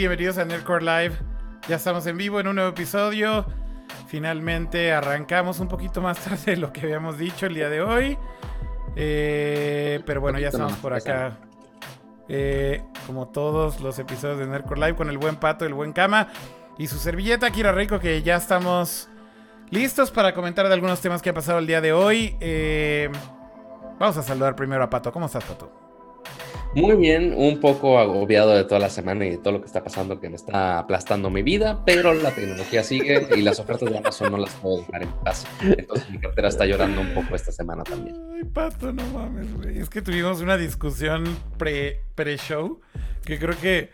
Bienvenidos a Nerdcore Live. Ya estamos en vivo en un nuevo episodio. Finalmente arrancamos un poquito más tarde de lo que habíamos dicho el día de hoy. Eh, pero bueno, ya estamos por acá. Eh, como todos los episodios de Nerdcore Live con el buen pato, el buen cama y su servilleta Kira Rico que ya estamos listos para comentar de algunos temas que ha pasado el día de hoy. Eh, vamos a saludar primero a Pato. ¿Cómo estás, Pato? Muy bien, un poco agobiado de toda la semana y de todo lo que está pasando que me está aplastando mi vida, pero la tecnología sigue y las ofertas de Amazon no las puedo dejar en paz. Entonces mi cartera está llorando un poco esta semana también. Ay, Pato, no mames, güey. Es que tuvimos una discusión pre-show que creo que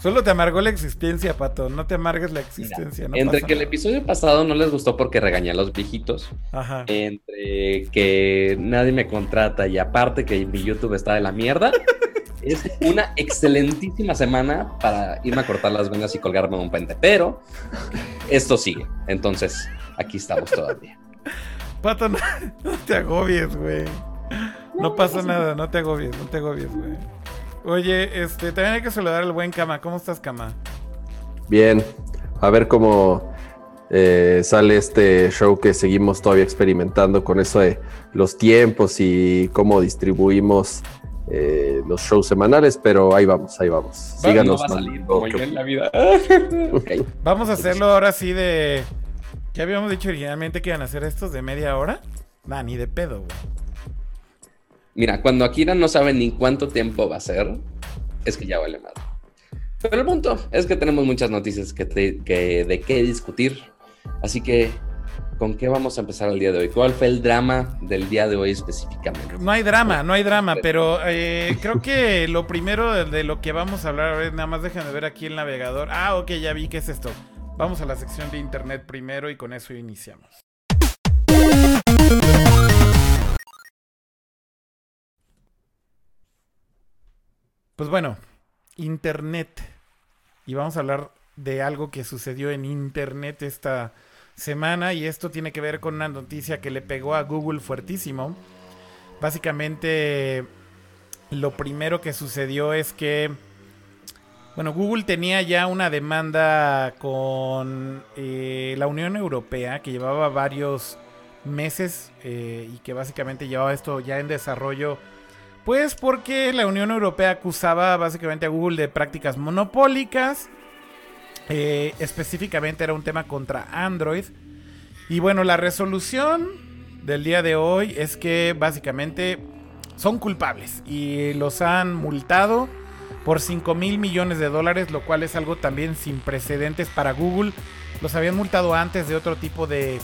Solo te amargó la existencia, Pato. No te amargues la existencia. entre que el episodio pasado no les gustó porque regañé a los viejitos. Ajá. Entre que nadie me contrata y aparte que mi YouTube está de la mierda. es una excelentísima semana para irme a cortar las venas y colgarme un puente. Pero esto sigue. Entonces, aquí estamos todavía. Pato, no, te agobies, güey. No, pasa nada, no te agobies, no te agobies, güey. Oye, este, también hay que saludar al buen Kama. ¿Cómo estás, Kama? Bien. A ver cómo eh, sale este show que seguimos todavía experimentando con eso de los tiempos y cómo distribuimos eh, los shows semanales, pero ahí vamos, ahí vamos. Síganos. Vamos a hacerlo ahora sí de... ¿Qué habíamos dicho originalmente que iban a hacer estos de media hora? Nah, ni de pedo, güey. Mira, cuando Akira no sabe ni cuánto tiempo va a ser, es que ya vale más. Pero el punto es que tenemos muchas noticias que, de qué discutir. Así que, ¿con qué vamos a empezar el día de hoy? ¿Cuál fue el drama del día de hoy específicamente? No hay drama, no hay drama, pero eh, creo que lo primero de, lo que vamos a hablar, a ver, nada más déjenme ver aquí el navegador. Ah, ok, ya vi qué es esto. Vamos a la sección de internet primero y con eso iniciamos. Pues bueno, Internet. Y vamos a hablar de algo que sucedió en Internet esta semana y esto tiene que ver con una noticia que le pegó a Google fuertísimo. Básicamente, lo primero que sucedió es que, bueno, Google tenía ya una demanda con eh, la Unión Europea que llevaba varios meses eh, y que básicamente llevaba esto ya en desarrollo pues porque la Unión Europea acusaba básicamente a Google de prácticas monopólicas. Eh, específicamente era un tema contra Android. Y bueno, la resolución del día de hoy es que básicamente son culpables y los han multado por 5 mil millones de dólares, lo cual es algo también sin precedentes para Google. Los habían multado antes de otro tipo de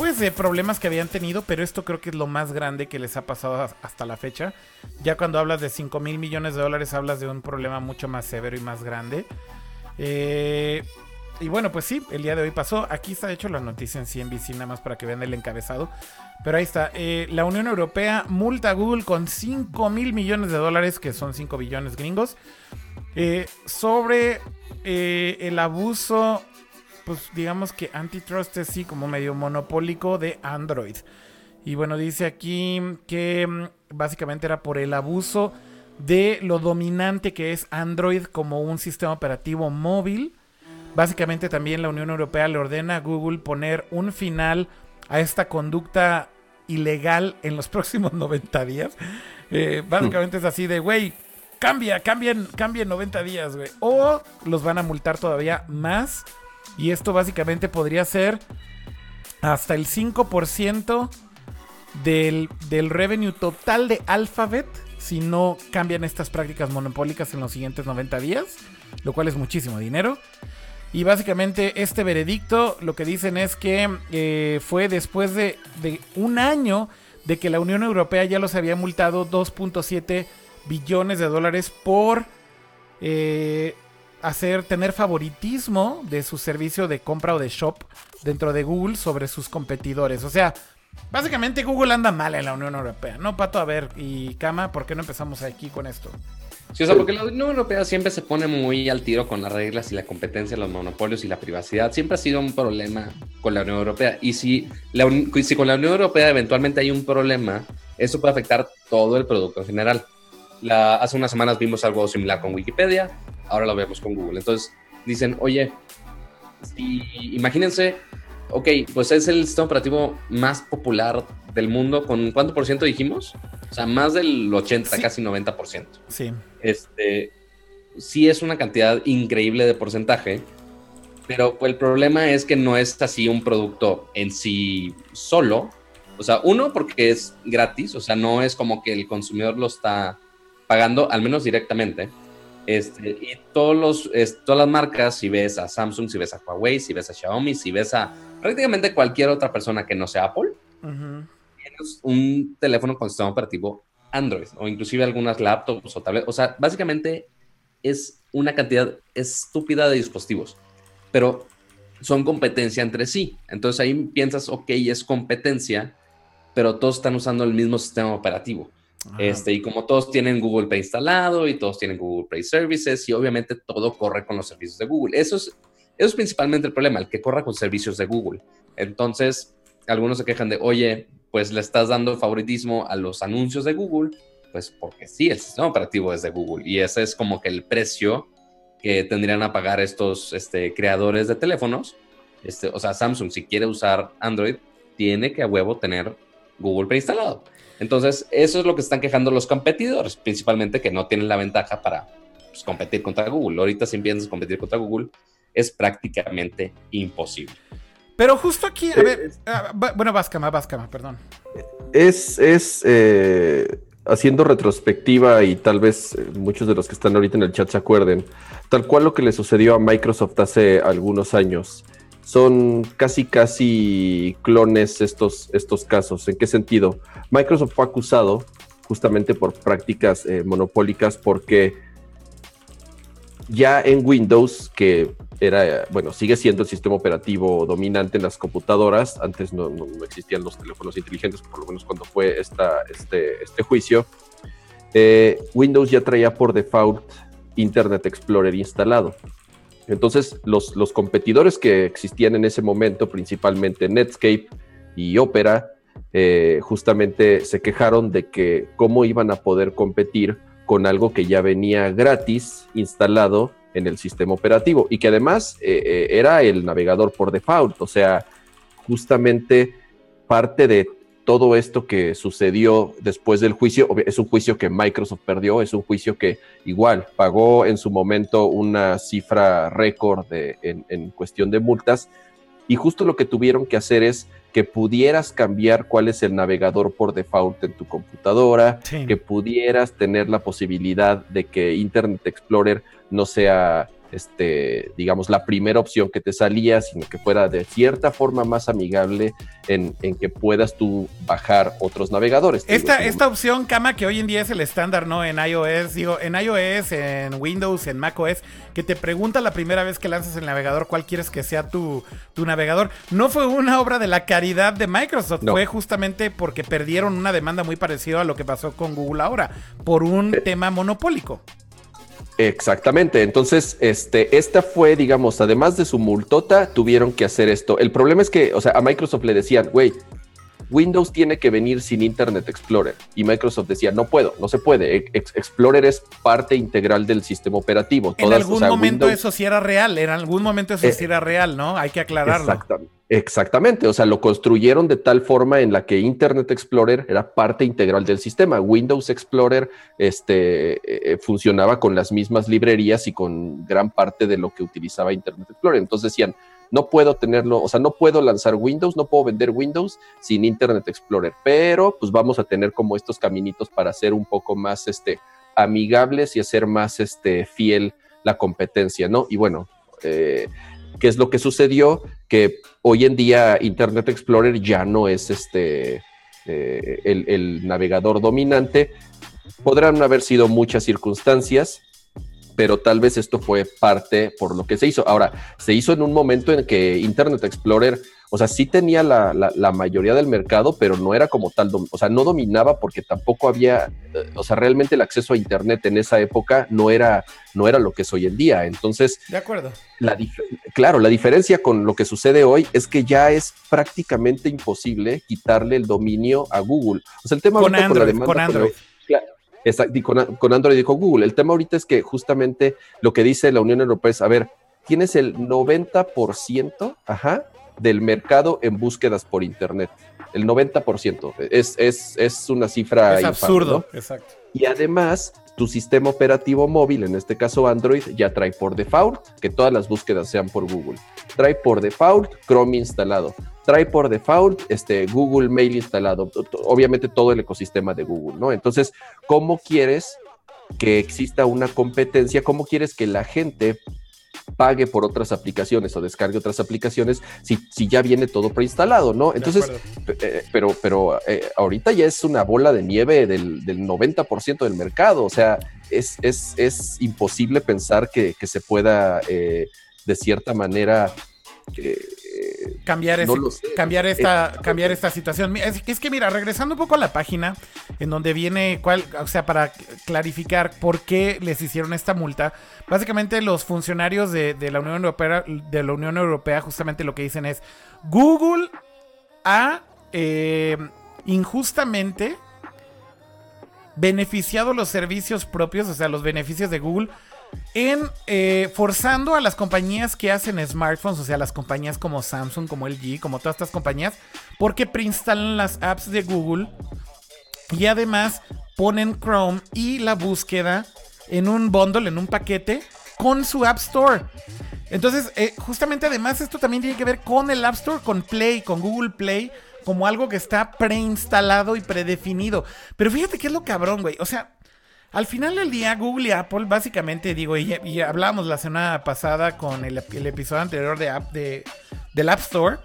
pues de problemas que habían tenido, pero esto creo que es lo más grande que les ha pasado hasta la fecha. Ya cuando hablas de 5 mil millones de dólares hablas de un problema mucho más severo y más grande. Eh, y bueno, pues sí, el día de hoy pasó. Aquí está hecho la noticia en CNBC, nada más para que vean el encabezado. Pero ahí está. Eh, la Unión Europea multa a Google con 5 mil millones de dólares, que son 5 billones gringos, eh, sobre el abuso pues digamos que antitrust es sí como medio monopólico de Android. Y bueno, dice aquí que mm, básicamente era por el abuso de lo dominante que es Android como un sistema operativo móvil. Básicamente también la Unión Europea le ordena a Google poner un final a esta conducta ilegal en los próximos 90 días. Eh, básicamente es así de, güey, cambia, cambien, cambien 90 días, güey. O los van a multar todavía más y esto básicamente podría ser hasta el 5% del, del revenue total de Alphabet si no cambian estas prácticas monopólicas en los siguientes 90 días, lo cual es muchísimo dinero. Y básicamente este veredicto lo que dicen es que eh, fue después de, de, un año de que la Unión Europea ya los había multado 2.7 billones de dólares por eh, hacer tener favoritismo de su servicio de compra o de shop dentro de Google sobre sus competidores. O sea, básicamente Google anda mal en la Unión Europea. No, Pato, a ver, y Cama, ¿por qué no empezamos aquí con esto? Sí, o sea, porque la Unión Europea siempre se pone muy al tiro con las reglas y la competencia, los monopolios y la privacidad. Siempre ha sido un problema con la Unión Europea. Y si, con la Unión Europea eventualmente hay un problema, eso puede afectar todo el producto en general. Hace unas semanas vimos algo similar con Wikipedia ahora lo vemos con Google. Entonces dicen, oye, imagínense, ok, pues es el sistema operativo más popular del mundo, ¿con cuánto por ciento dijimos? O sea, más del 80, casi 90%. Sí. Este, sí es una cantidad increíble de porcentaje, pero el problema es que no es así un producto en sí solo. O sea, uno, porque es gratis, o sea, no es como que el consumidor lo está pagando, al menos directamente. Este, y todos los, todas las marcas, si ves a Samsung, si ves a Huawei, si ves a Xiaomi, si ves a prácticamente cualquier otra persona que no sea Apple, tienes un teléfono con sistema operativo Android o inclusive algunas laptops o tablets. O sea, básicamente es una cantidad estúpida de dispositivos, pero son competencia entre sí. Entonces ahí piensas, ok, es competencia, pero todos están usando el mismo sistema operativo. Este, y como todos tienen Google Play instalado y todos tienen Google Play Services y obviamente todo corre con los servicios de Google. Eso es, principalmente el problema, el que corra con servicios de Google. Entonces, algunos se quejan de, oye, pues le estás dando favoritismo a los anuncios de Google, pues porque sí, el sistema operativo es de Google y ese es como que el precio que tendrían a pagar estos este, creadores de teléfonos. Este, o sea, Samsung, si quiere usar Android, tiene que a huevo tener Google preinstalado. Entonces, eso es lo que están quejando los competidores, principalmente que no tienen la ventaja para pues, competir contra Google. Ahorita si empiezas a competir contra Google, es prácticamente imposible. Pero justo aquí, a ver, ah, bueno, Vázcama, Vázcama, perdón. Es, es eh, haciendo retrospectiva y tal vez eh, muchos de los que están ahorita en el chat se acuerden, tal cual lo que le sucedió a Microsoft hace algunos años son casi, casi clones estos, estos casos. ¿En qué sentido? Microsoft fue acusado justamente por prácticas eh, monopólicas porque ya en Windows, que era, bueno, sigue siendo el sistema operativo dominante en las computadoras, antes no, existían los teléfonos inteligentes, por lo menos cuando fue esta, este, este juicio, eh, Windows ya traía por default Internet Explorer instalado. Entonces, los, los competidores que existían en ese momento, principalmente Netscape y Opera, eh, justamente se quejaron de que cómo iban a poder competir con algo que ya venía gratis instalado en el sistema operativo y que además eh, eh, era el navegador por default, o sea, justamente parte de todo esto que sucedió después del juicio, es un juicio que Microsoft perdió, es un juicio que igual pagó en su momento una cifra récord en, en cuestión de multas. Y justo lo que tuvieron que hacer es que pudieras cambiar cuál es el navegador por default en tu computadora, que pudieras tener la posibilidad de que Internet Explorer no sea este, digamos, la primera opción que te salía, sino que fuera de cierta forma más amigable en, que puedas tú bajar otros navegadores. Esta, esta opción, Kama, que hoy en día es el estándar, ¿no? En iOS, digo, en iOS, en Windows, en macOS, que te pregunta la primera vez que lanzas el navegador cuál quieres que sea tu, tu navegador. No fue una obra de la caridad de Microsoft, fue justamente porque perdieron una demanda muy parecida a lo que pasó con Google ahora, por un eh, tema monopólico. Exactamente. Entonces, este, esta fue, digamos, además de su multota, tuvieron que hacer esto. El problema es que, o sea, a Microsoft le decían, güey, Windows tiene que venir sin Internet Explorer. Y Microsoft decía, no puedo, no se puede. Explorer es parte integral del sistema operativo. en algún momento eso sí era real, en algún momento eso sí era real, ¿no? Hay que aclararlo. Exactamente. Exactamente, o sea, lo construyeron de tal forma en la que Internet Explorer era parte integral del sistema. Windows Explorer este, eh, funcionaba con las mismas librerías y con gran parte de lo que utilizaba Internet Explorer. Entonces decían, no puedo tenerlo, o sea, no puedo lanzar Windows, no puedo vender Windows sin Internet Explorer, pero pues vamos a tener como estos caminitos para ser un poco más este, amigables y hacer más este, fiel la competencia, ¿no? Y bueno, eh, ¿qué es lo que sucedió? Que hoy en día Internet Explorer ya no es este, eh, el, el navegador dominante. Podrán haber sido muchas circunstancias, pero tal vez esto fue parte por lo que se hizo. Ahora, se hizo en un momento en que Internet Explorer, o sea, sí tenía la, la, mayoría del mercado, pero no era como tal, o sea, no dominaba porque tampoco había, eh, o sea, realmente el acceso a Internet en esa época no era, no era lo que es hoy en día. Entonces, de acuerdo. La claro, la diferencia con lo que sucede hoy es que ya es prácticamente imposible quitarle el dominio a Google. O sea, el tema con Android, con, Android. con, con Android y con Google. El tema ahorita es que justamente lo que dice la Unión Europea es, a ver, tienes el 90% ajá, del mercado en búsquedas por Internet. El 90%. Es, es, es una cifra. Es absurdo, exacto. Y además, tu sistema operativo móvil, en este caso Android, ya trae por default que todas las búsquedas sean por Google. Trae por default Chrome instalado. Trae por default este, Google Mail instalado. Obviamente todo el ecosistema de Google, ¿no? Entonces, ¿cómo quieres que exista una competencia? ¿Cómo quieres que la gente pague por otras aplicaciones o descargue otras aplicaciones si, si ya viene todo preinstalado, ¿no? Entonces, eh, pero, pero eh, ahorita ya es una bola de nieve del, del 90% del mercado, o sea, es, es, es imposible pensar que, que se pueda eh, de cierta manera cambiar, cambiar, esta, cambiar esta situación. Es, es, que mira, regresando un poco a la página en donde viene, cuál, o sea, para clarificar por qué les hicieron esta multa, básicamente los funcionarios de, la Unión Europea, de la Unión Europea, justamente lo que dicen es Google ha eh, injustamente beneficiado los servicios propios, o sea, los beneficios de Google en eh, forzando a las compañías que hacen smartphones, o sea, las compañías como Samsung, como LG, como todas estas compañías, porque preinstalan las apps de Google y además ponen Chrome y la búsqueda en un bundle, en un paquete con su App Store. Entonces, eh, justamente además esto también tiene que ver con el App Store, con Play, con Google Play, como algo que está preinstalado y predefinido. Pero fíjate que es lo cabrón, güey. O sea, al final del día, Google y Apple, básicamente, digo, y, hablamos la semana pasada con el, episodio anterior de, app, de, del App Store,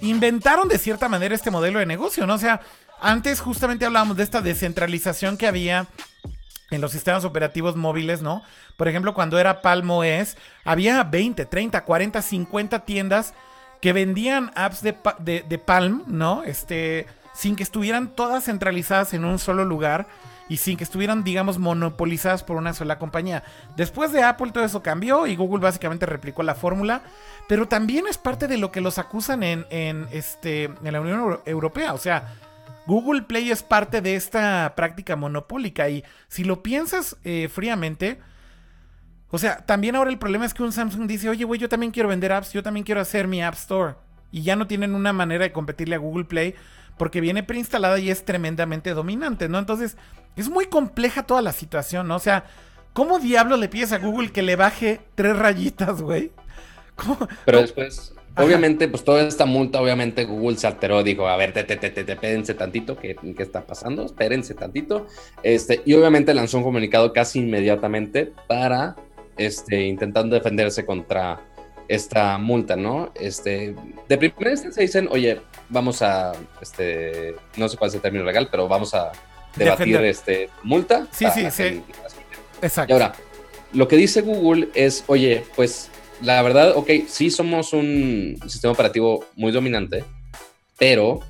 inventaron de cierta manera este modelo de negocio, ¿no? O sea, antes justamente hablábamos de esta descentralización que había en los sistemas operativos móviles, ¿no? Por ejemplo, cuando era Palm OS, había 20, 30, 40, 50 tiendas que vendían apps de, de, de Palm, ¿no? Este, sin que estuvieran todas centralizadas en un solo lugar y sin que estuvieran, digamos, monopolizadas por una sola compañía. Después de Apple todo eso cambió y Google básicamente replicó la fórmula, pero también es parte de lo que los acusan en, este, en la Unión Europea. O sea, Google Play es parte de esta práctica monopólica y si lo piensas eh, fríamente, o sea, también ahora el problema es que un Samsung dice, oye, güey, yo también quiero vender apps, yo también quiero hacer mi App Store. Y ya no tienen una manera de competirle a Google Play porque viene preinstalada y es tremendamente dominante, ¿no? Entonces, es muy compleja toda la situación, ¿no? O sea, ¿cómo diablo le pides a Google que le baje tres rayitas, güey? Pero después, obviamente, pues toda esta multa, obviamente Google se alteró, dijo, a ver, te, te, te, te, espérense tantito, ¿qué, ¿qué está pasando? Espérense tantito. Este, y obviamente lanzó un comunicado casi inmediatamente para, este, intentando defenderse contra esta multa, ¿no? Este, de primera instancia dicen, oye, vamos a, este, no sé cuál es el término legal, pero vamos a debatir este multa. Sí, sí, sí. Exacto. Y ahora, lo que dice Google es, oye, pues la verdad, ok, sí somos un sistema operativo muy dominante, pero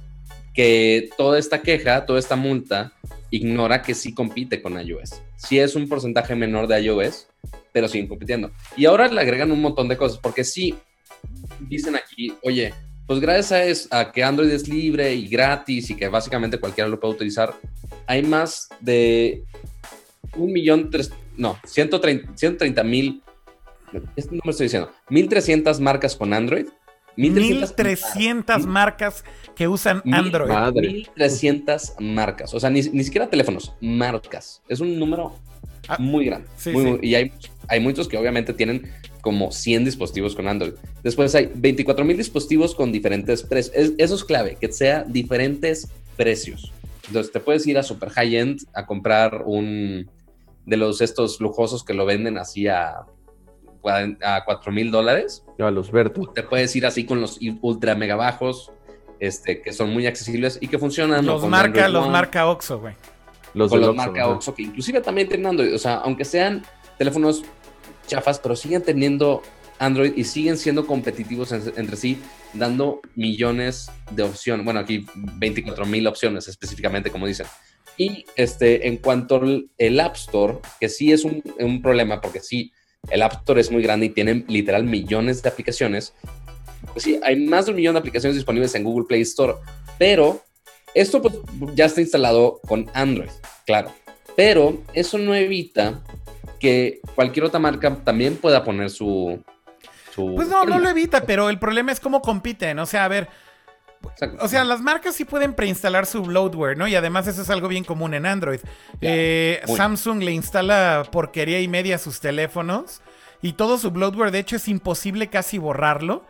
que toda esta queja, toda esta multa, ignora que sí compite con iOS. Sí es un porcentaje menor de iOS, pero siguen compitiendo. Y ahora le agregan un montón de cosas, porque sí dicen aquí, oye, pues gracias a, que Android es libre y gratis y que básicamente cualquiera lo puede utilizar, hay más de un millón, tres, no, 130 mil, no me estoy diciendo, 1300 marcas con Android. 1300, marcas que usan Android. 1300 marcas, o sea, ni, siquiera teléfonos, marcas. Es un número ah, muy grande. y hay, hay muchos que obviamente tienen como 100 dispositivos con Android. Después hay 24 mil dispositivos con diferentes precios. eso es clave, que sea diferentes precios. Entonces te puedes ir a super high end a comprar un de los estos lujosos que lo venden así a, a 4 mil dólares. A los Berto. Te puedes ir así con los ultra mega bajos, este, que son muy accesibles y que funcionan. Los marca, los marca Oxxo, güey. Los, con los marca Oxxo, que inclusive también tienen Android. O sea, aunque sean teléfonos chafas, pero siguen teniendo Android y siguen siendo competitivos entre sí, dando millones de opciones. Bueno, aquí 24 mil opciones específicamente, como dicen. Y este, en cuanto al App Store, que sí es un, problema, porque sí, el App Store es muy grande y tiene literal millones de aplicaciones. Pues sí, hay más de un millón de aplicaciones disponibles en Google Play Store, pero esto pues, ya está instalado con Android, claro. Pero eso no evita que cualquier otra marca también pueda poner su... pues no, no lo evita, pero el problema es cómo compiten. O sea, a ver, o sea, las marcas sí pueden preinstalar su bloatware, ¿no? Y además eso es algo bien común en Android. Eh, Samsung le instala porquería y media a sus teléfonos y todo su bloatware, de hecho, es imposible casi borrarlo.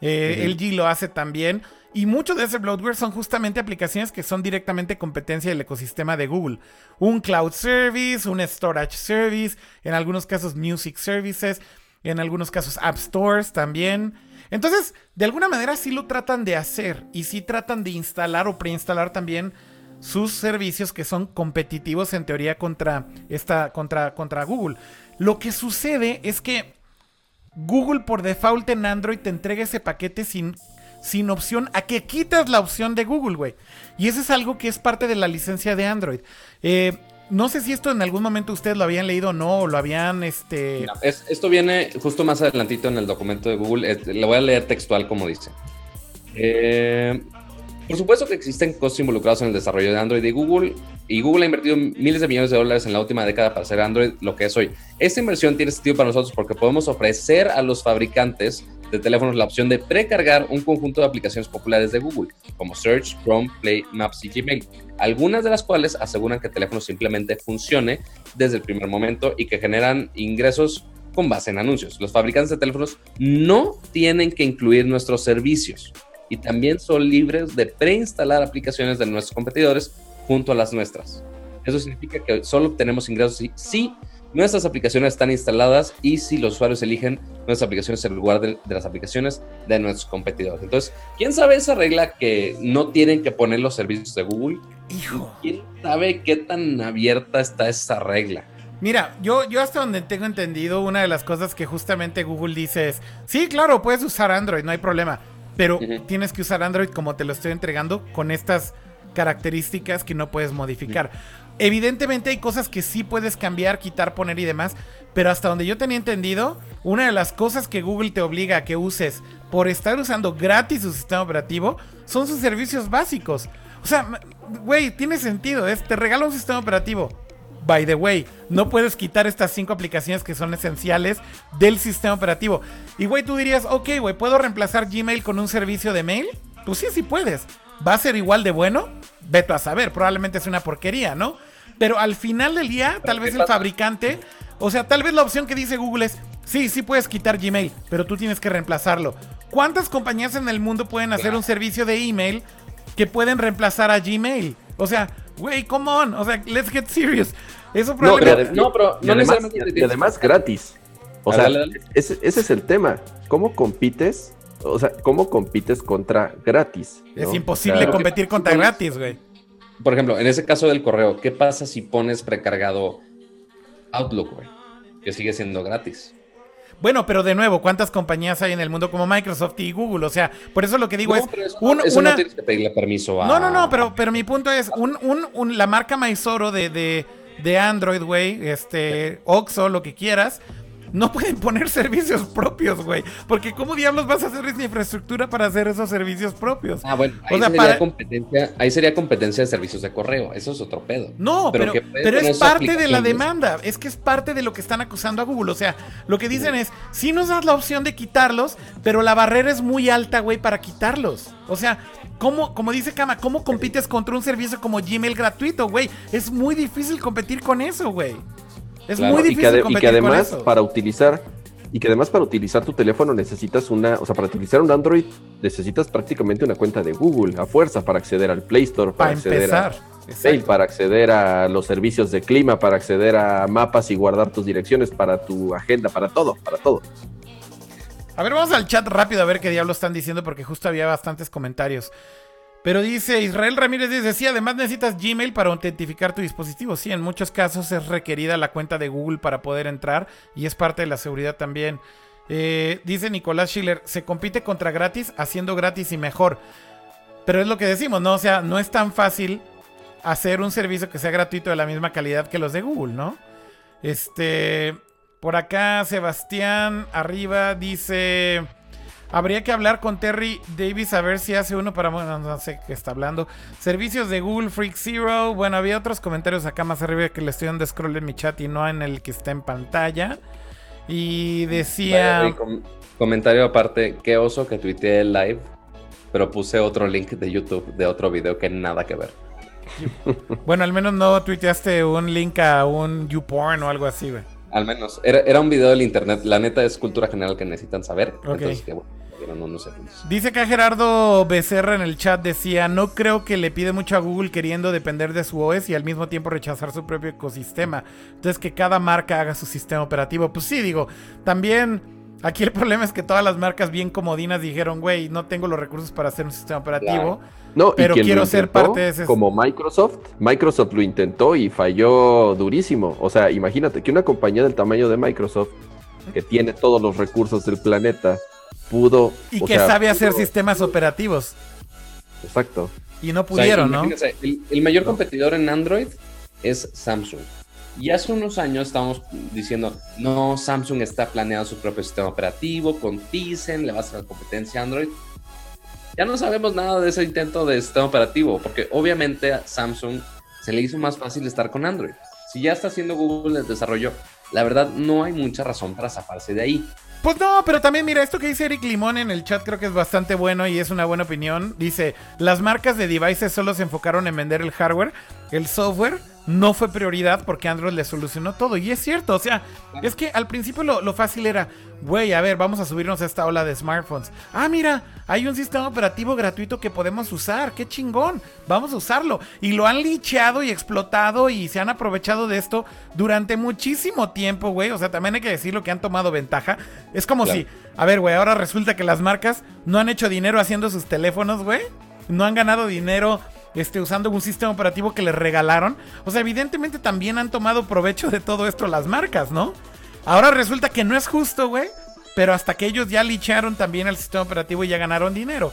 Eh, LG lo hace también. Y mucho de ese bloatware son justamente aplicaciones que son directamente competencia del ecosistema de Google. Un cloud service, un storage service, en algunos casos music services, en algunos casos app stores también. Entonces, de alguna manera sí lo tratan de hacer y sí tratan de instalar o preinstalar también sus servicios que son competitivos en teoría contra, esta, contra, contra Google. Lo que sucede es que Google por default en Android te entrega ese paquete sin, sin opción a que quitas la opción de Google, güey. Y eso es algo que es parte de la licencia de Android. Eh, no sé si esto en algún momento ustedes lo habían leído o no, o lo habían, este... esto viene justo más adelantito en el documento de Google. le voy a leer textual como dice. Eh, por supuesto que existen costos involucrados en el desarrollo de Android y Google, y Google ha invertido miles de millones de dólares en la última década para hacer Android lo que es hoy. Esta inversión tiene sentido para nosotros porque podemos ofrecer a los fabricantes de teléfonos la opción de precargar un conjunto de aplicaciones populares de Google, como Search, Chrome, Play, Maps y Gmail, algunas de las cuales aseguran que el teléfono simplemente funcione desde el primer momento y que generan ingresos con base en anuncios. Los fabricantes de teléfonos no tienen que incluir nuestros servicios y también son libres de preinstalar aplicaciones de nuestros competidores junto a las nuestras. Eso significa que solo obtenemos ingresos si nuestras aplicaciones están instaladas y si los usuarios eligen nuestras aplicaciones en lugar de, las aplicaciones de nuestros competidores. Entonces, ¿quién sabe esa regla que no tienen que poner los servicios de Google? Hijo. ¿Quién sabe qué tan abierta está esa regla? Mira, yo, yo hasta donde tengo entendido, una de las cosas que justamente Google dice es, sí, claro, puedes usar Android, no hay problema, pero tienes que usar Android como te lo estoy entregando con estas características que no puedes modificar. Evidentemente hay cosas que sí puedes cambiar, quitar, poner y demás, pero hasta donde yo tenía entendido, una de las cosas que Google te obliga a que uses por estar usando gratis su sistema operativo son sus servicios básicos. O sea, güey, tiene sentido, es, te regala un sistema operativo. By the way, no puedes quitar estas cinco aplicaciones que son esenciales del sistema operativo. Y güey, tú dirías, ok, güey, ¿puedo reemplazar Gmail con un servicio de mail? Pues sí, sí puedes. ¿Va a ser igual de bueno? Veto a saber, probablemente es una porquería, ¿no? Pero al final del día, tal vez el fabricante, o sea, tal vez la opción que dice Google es, sí, sí puedes quitar Gmail, pero tú tienes que reemplazarlo. ¿Cuántas compañías en el mundo pueden hacer un servicio de email que pueden reemplazar a Gmail? O sea, güey, come on, o sea, let's get serious. Eso probablemente... No, pero no, además, y además gratis. O sea, ese, ese es el tema. ¿Cómo compites o sea, ¿cómo compites contra gratis? Es imposible competir contra gratis, güey por ejemplo, en ese caso del correo, ¿qué pasa si pones precargado Outlook, güey? Que sigue siendo gratis. Bueno, pero de nuevo, ¿cuántas compañías hay en el mundo como Microsoft y Google? O sea, por eso lo que digo es. una... no tienes que pedirle permiso a. No, no, no, pero, pero mi punto es: un, un, la marca Mysoro de, de, de Android, güey, este, Oxo, lo que quieras, no pueden poner servicios propios, güey. Porque ¿cómo diablos vas a hacer esa infraestructura para hacer esos servicios propios? Ah, bueno, ahí, sería, competencia, ahí sería competencia de servicios de correo. Eso es otro pedo. No, pero, pero, es parte de la demanda. Es que es parte de lo que están acusando a Google. O sea, lo que dicen es, sí nos das la opción de quitarlos, pero la barrera es muy alta, güey, para quitarlos. O sea, ¿Cómo, como dice Kama, ¿cómo compites contra un servicio como Gmail gratuito, güey? Es muy difícil competir con eso, güey. Es muy difícil. Y que, además, para utilizar. Y que además para utilizar tu teléfono necesitas una, o sea, para utilizar un Android necesitas prácticamente una cuenta de Google a fuerza para acceder al Play Store, para, acceder a para acceder a los servicios de clima, para acceder a mapas y guardar tus direcciones para tu agenda, para todo, para todo. A ver, vamos al chat rápido a ver qué diablos están diciendo porque justo había bastantes comentarios. Pero dice Israel Ramírez, dice, sí, además necesitas Gmail para autentificar tu dispositivo. Sí, en muchos casos es requerida la cuenta de Google para poder entrar y es parte de la seguridad también. Eh, dice Nicolás Schiller, se compite contra gratis haciendo gratis y mejor. Pero es lo que decimos, ¿no? O sea, no es tan fácil hacer un servicio que sea gratuito de la misma calidad que los de Google, ¿no? Este, por acá Sebastián arriba dice... Habría que hablar con Terry Davis a ver si hace uno para. Bueno, no sé qué está hablando. Servicios de Google Freak Zero. Bueno, había otros comentarios acá más arriba que le estoy dando scroll en mi chat y no en el que está en pantalla. Y decía. comentario aparte: qué oso que tuiteé el live, pero puse otro link de YouTube de otro video que nada que ver. bueno, al menos no tuiteaste un link a un YouPorn o algo así, güey. Al menos. Era, un video del internet. La neta es cultura general que necesitan saber. Dice que Gerardo Becerra en el chat decía, no creo que le pide mucho a Google queriendo depender de su OS y al mismo tiempo rechazar su propio ecosistema. Entonces que cada marca haga su sistema operativo. Pues sí, digo, también aquí el problema es que todas las marcas bien comodinas dijeron, güey, no tengo los recursos para hacer un sistema operativo. No, pero quiero ser parte de ese. Como Microsoft, Microsoft lo intentó y falló durísimo. O sea, imagínate que una compañía del tamaño de Microsoft, que tiene todos los recursos del planeta, pudo. Y que sabe hacer sistemas operativos. Exacto. Y no pudieron, ¿no? El, mayor competidor en Android es Samsung. Y hace unos años estábamos diciendo, no, Samsung está planeando su propio sistema operativo con Tizen, le va a hacer la competencia a Android ya no sabemos nada de ese intento de sistema operativo, porque obviamente a Samsung se le hizo más fácil estar con Android. Si ya está haciendo Google el desarrollo, la verdad no hay mucha razón para zafarse de ahí. Pues no, pero también mira, esto que dice Eric Limón en el chat creo que es bastante bueno y es una buena opinión. Dice, las marcas de devices solo se enfocaron en vender el hardware, el software no fue prioridad porque Android le solucionó todo. Y es cierto, o sea, es que al principio lo, fácil era, güey, a ver, vamos a subirnos a esta ola de smartphones. Ah, mira, hay un sistema operativo gratuito que podemos usar, qué chingón, vamos a usarlo. Y lo han licheado y explotado y se han aprovechado de esto durante muchísimo tiempo, güey. O sea, también hay que decirlo que han tomado ventaja. Es como si, a ver, güey, ahora resulta que las marcas no han hecho dinero haciendo sus teléfonos, güey. No han ganado dinero este, usando un sistema operativo que les regalaron. O sea, evidentemente también han tomado provecho de todo esto las marcas, ¿no? Ahora resulta que no es justo, güey. Pero hasta que ellos ya licharon también el sistema operativo y ya ganaron dinero.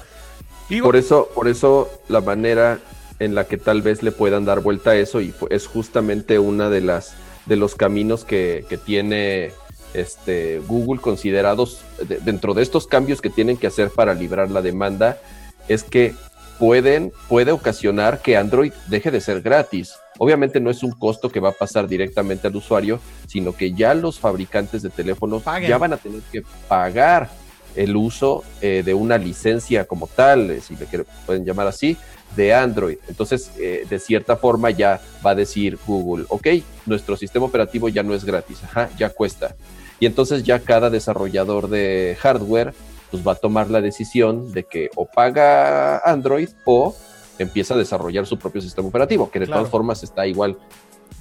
por eso, por eso la manera en la que tal vez le puedan dar vuelta a eso y es justamente una de las de los caminos que, tiene este Google considerados dentro de estos cambios que tienen que hacer para librar la demanda es que pueden, puede ocasionar que Android deje de ser gratis. Obviamente no es un costo que va a pasar directamente al usuario, sino que ya los fabricantes de teléfonos ya van a tener que pagar el uso eh, de una licencia como tal, eh, si le pueden llamar así, de Android. Entonces, eh, de cierta forma ya va a decir Google, ok, nuestro sistema operativo ya no es gratis, ajá, ya cuesta. Y entonces ya cada desarrollador de hardware pues va a tomar la decisión de que o paga Android o empieza a desarrollar su propio sistema operativo, que de todas formas está igual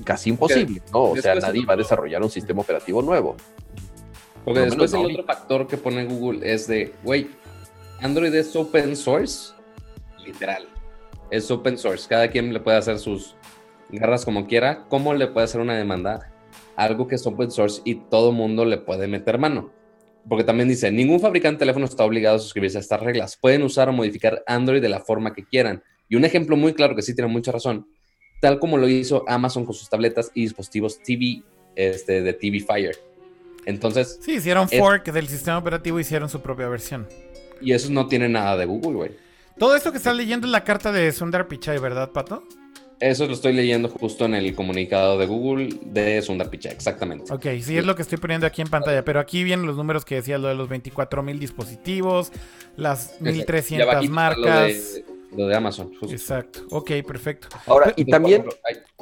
casi imposible, ¿no? O sea, nadie va a desarrollar un sistema operativo nuevo. Porque después el otro factor que pone Google es de, güey, Android es open source, literal. Es open source. Cada quien le puede hacer sus garras como quiera. ¿Cómo le puede hacer una demanda? Algo que es open source y todo mundo le puede meter mano porque también dice, ningún fabricante de teléfono está obligado a suscribirse a estas reglas. Pueden usar o modificar Android de la forma que quieran. Y un ejemplo muy claro que sí tiene mucha razón, tal como lo hizo Amazon con sus tabletas y dispositivos TV este, de TV Fire. Entonces... Sí, hicieron fork del sistema operativo y hicieron su propia versión. Y eso no tiene nada de Google, güey. Todo esto que estás leyendo es la carta de Sundar Pichai, ¿verdad, Pato? Eso lo estoy leyendo justo en el comunicado de Google de Sundar Pichai, exactamente. Ok, sí, es lo que estoy poniendo aquí en pantalla, pero aquí vienen los números que decía, lo de los 24 mil dispositivos, las 1300 marcas. Lo de, Amazon. Exacto, ok, perfecto. Ahora, y también...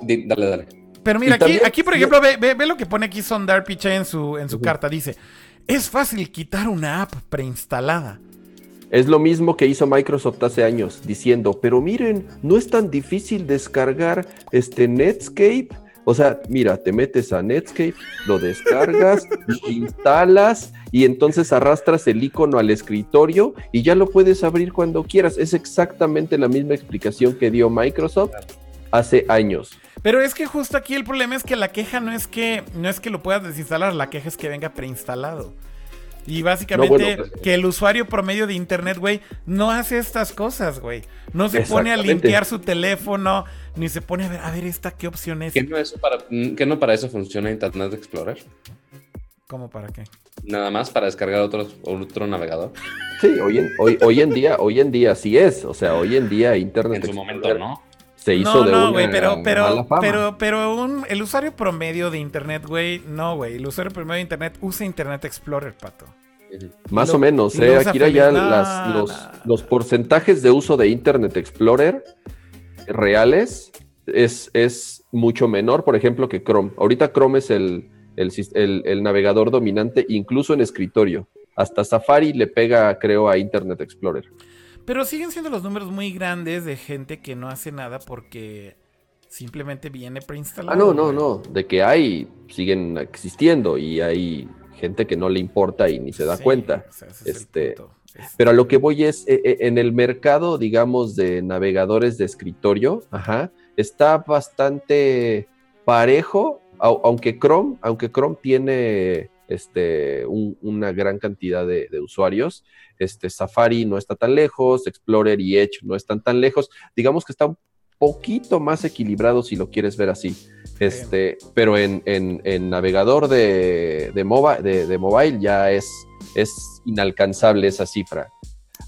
dale, dale. Pero mira, aquí, aquí, por ejemplo, ve, ve, lo que pone aquí Sundar Pichai en su, en su carta. Dice, es fácil quitar una app preinstalada es lo mismo que hizo Microsoft hace años, diciendo, pero miren, no es tan difícil descargar este Netscape. O sea, mira, te metes a Netscape, lo descargas, lo instalas y entonces arrastras el icono al escritorio y ya lo puedes abrir cuando quieras. Es exactamente la misma explicación que dio Microsoft hace años. Pero es que justo aquí el problema es que la queja no es que no es que lo puedas desinstalar, la queja es que venga preinstalado. Y básicamente pues, que el usuario promedio de internet, güey, no hace estas cosas, güey. No se pone a limpiar su teléfono, ni se pone a ver, a ver, esta qué opción es. ¿Que no, para, no para eso funciona Internet Explorer? ¿Cómo para qué? nada más para descargar otro, otro navegador. Sí, hoy en, hoy, hoy en día, hoy en día sí es. O sea, hoy en día Internet. En su momento, ¿no? Se hizo de no, güey, pero, pero, pero, pero el usuario promedio de Internet, güey, no, güey. El usuario promedio de Internet usa Internet Explorer, pato. Más o menos, eh. Aquí ya los, los porcentajes de uso de Internet Explorer reales es, es mucho menor, por ejemplo, que Chrome. Ahorita Chrome es el, el, navegador dominante, incluso en escritorio. Hasta Safari le pega, creo, a Internet Explorer. Pero siguen siendo los números muy grandes de gente que no hace nada porque simplemente viene preinstalado. Ah, no, no, no. De que hay, siguen existiendo y hay gente que no le importa y ni se da cuenta. este, pero a lo que voy es, eh, eh, en el mercado, digamos, de navegadores de escritorio, ajá, está bastante parejo, aunque Chrome, aunque Chrome tiene este, una gran cantidad de, usuarios, este, Safari no está tan lejos, Explorer y Edge no están tan lejos, digamos que está un poquito más equilibrado si lo quieres ver así. Este, pero en, navegador de, de, de, mobile ya es, es inalcanzable esa cifra.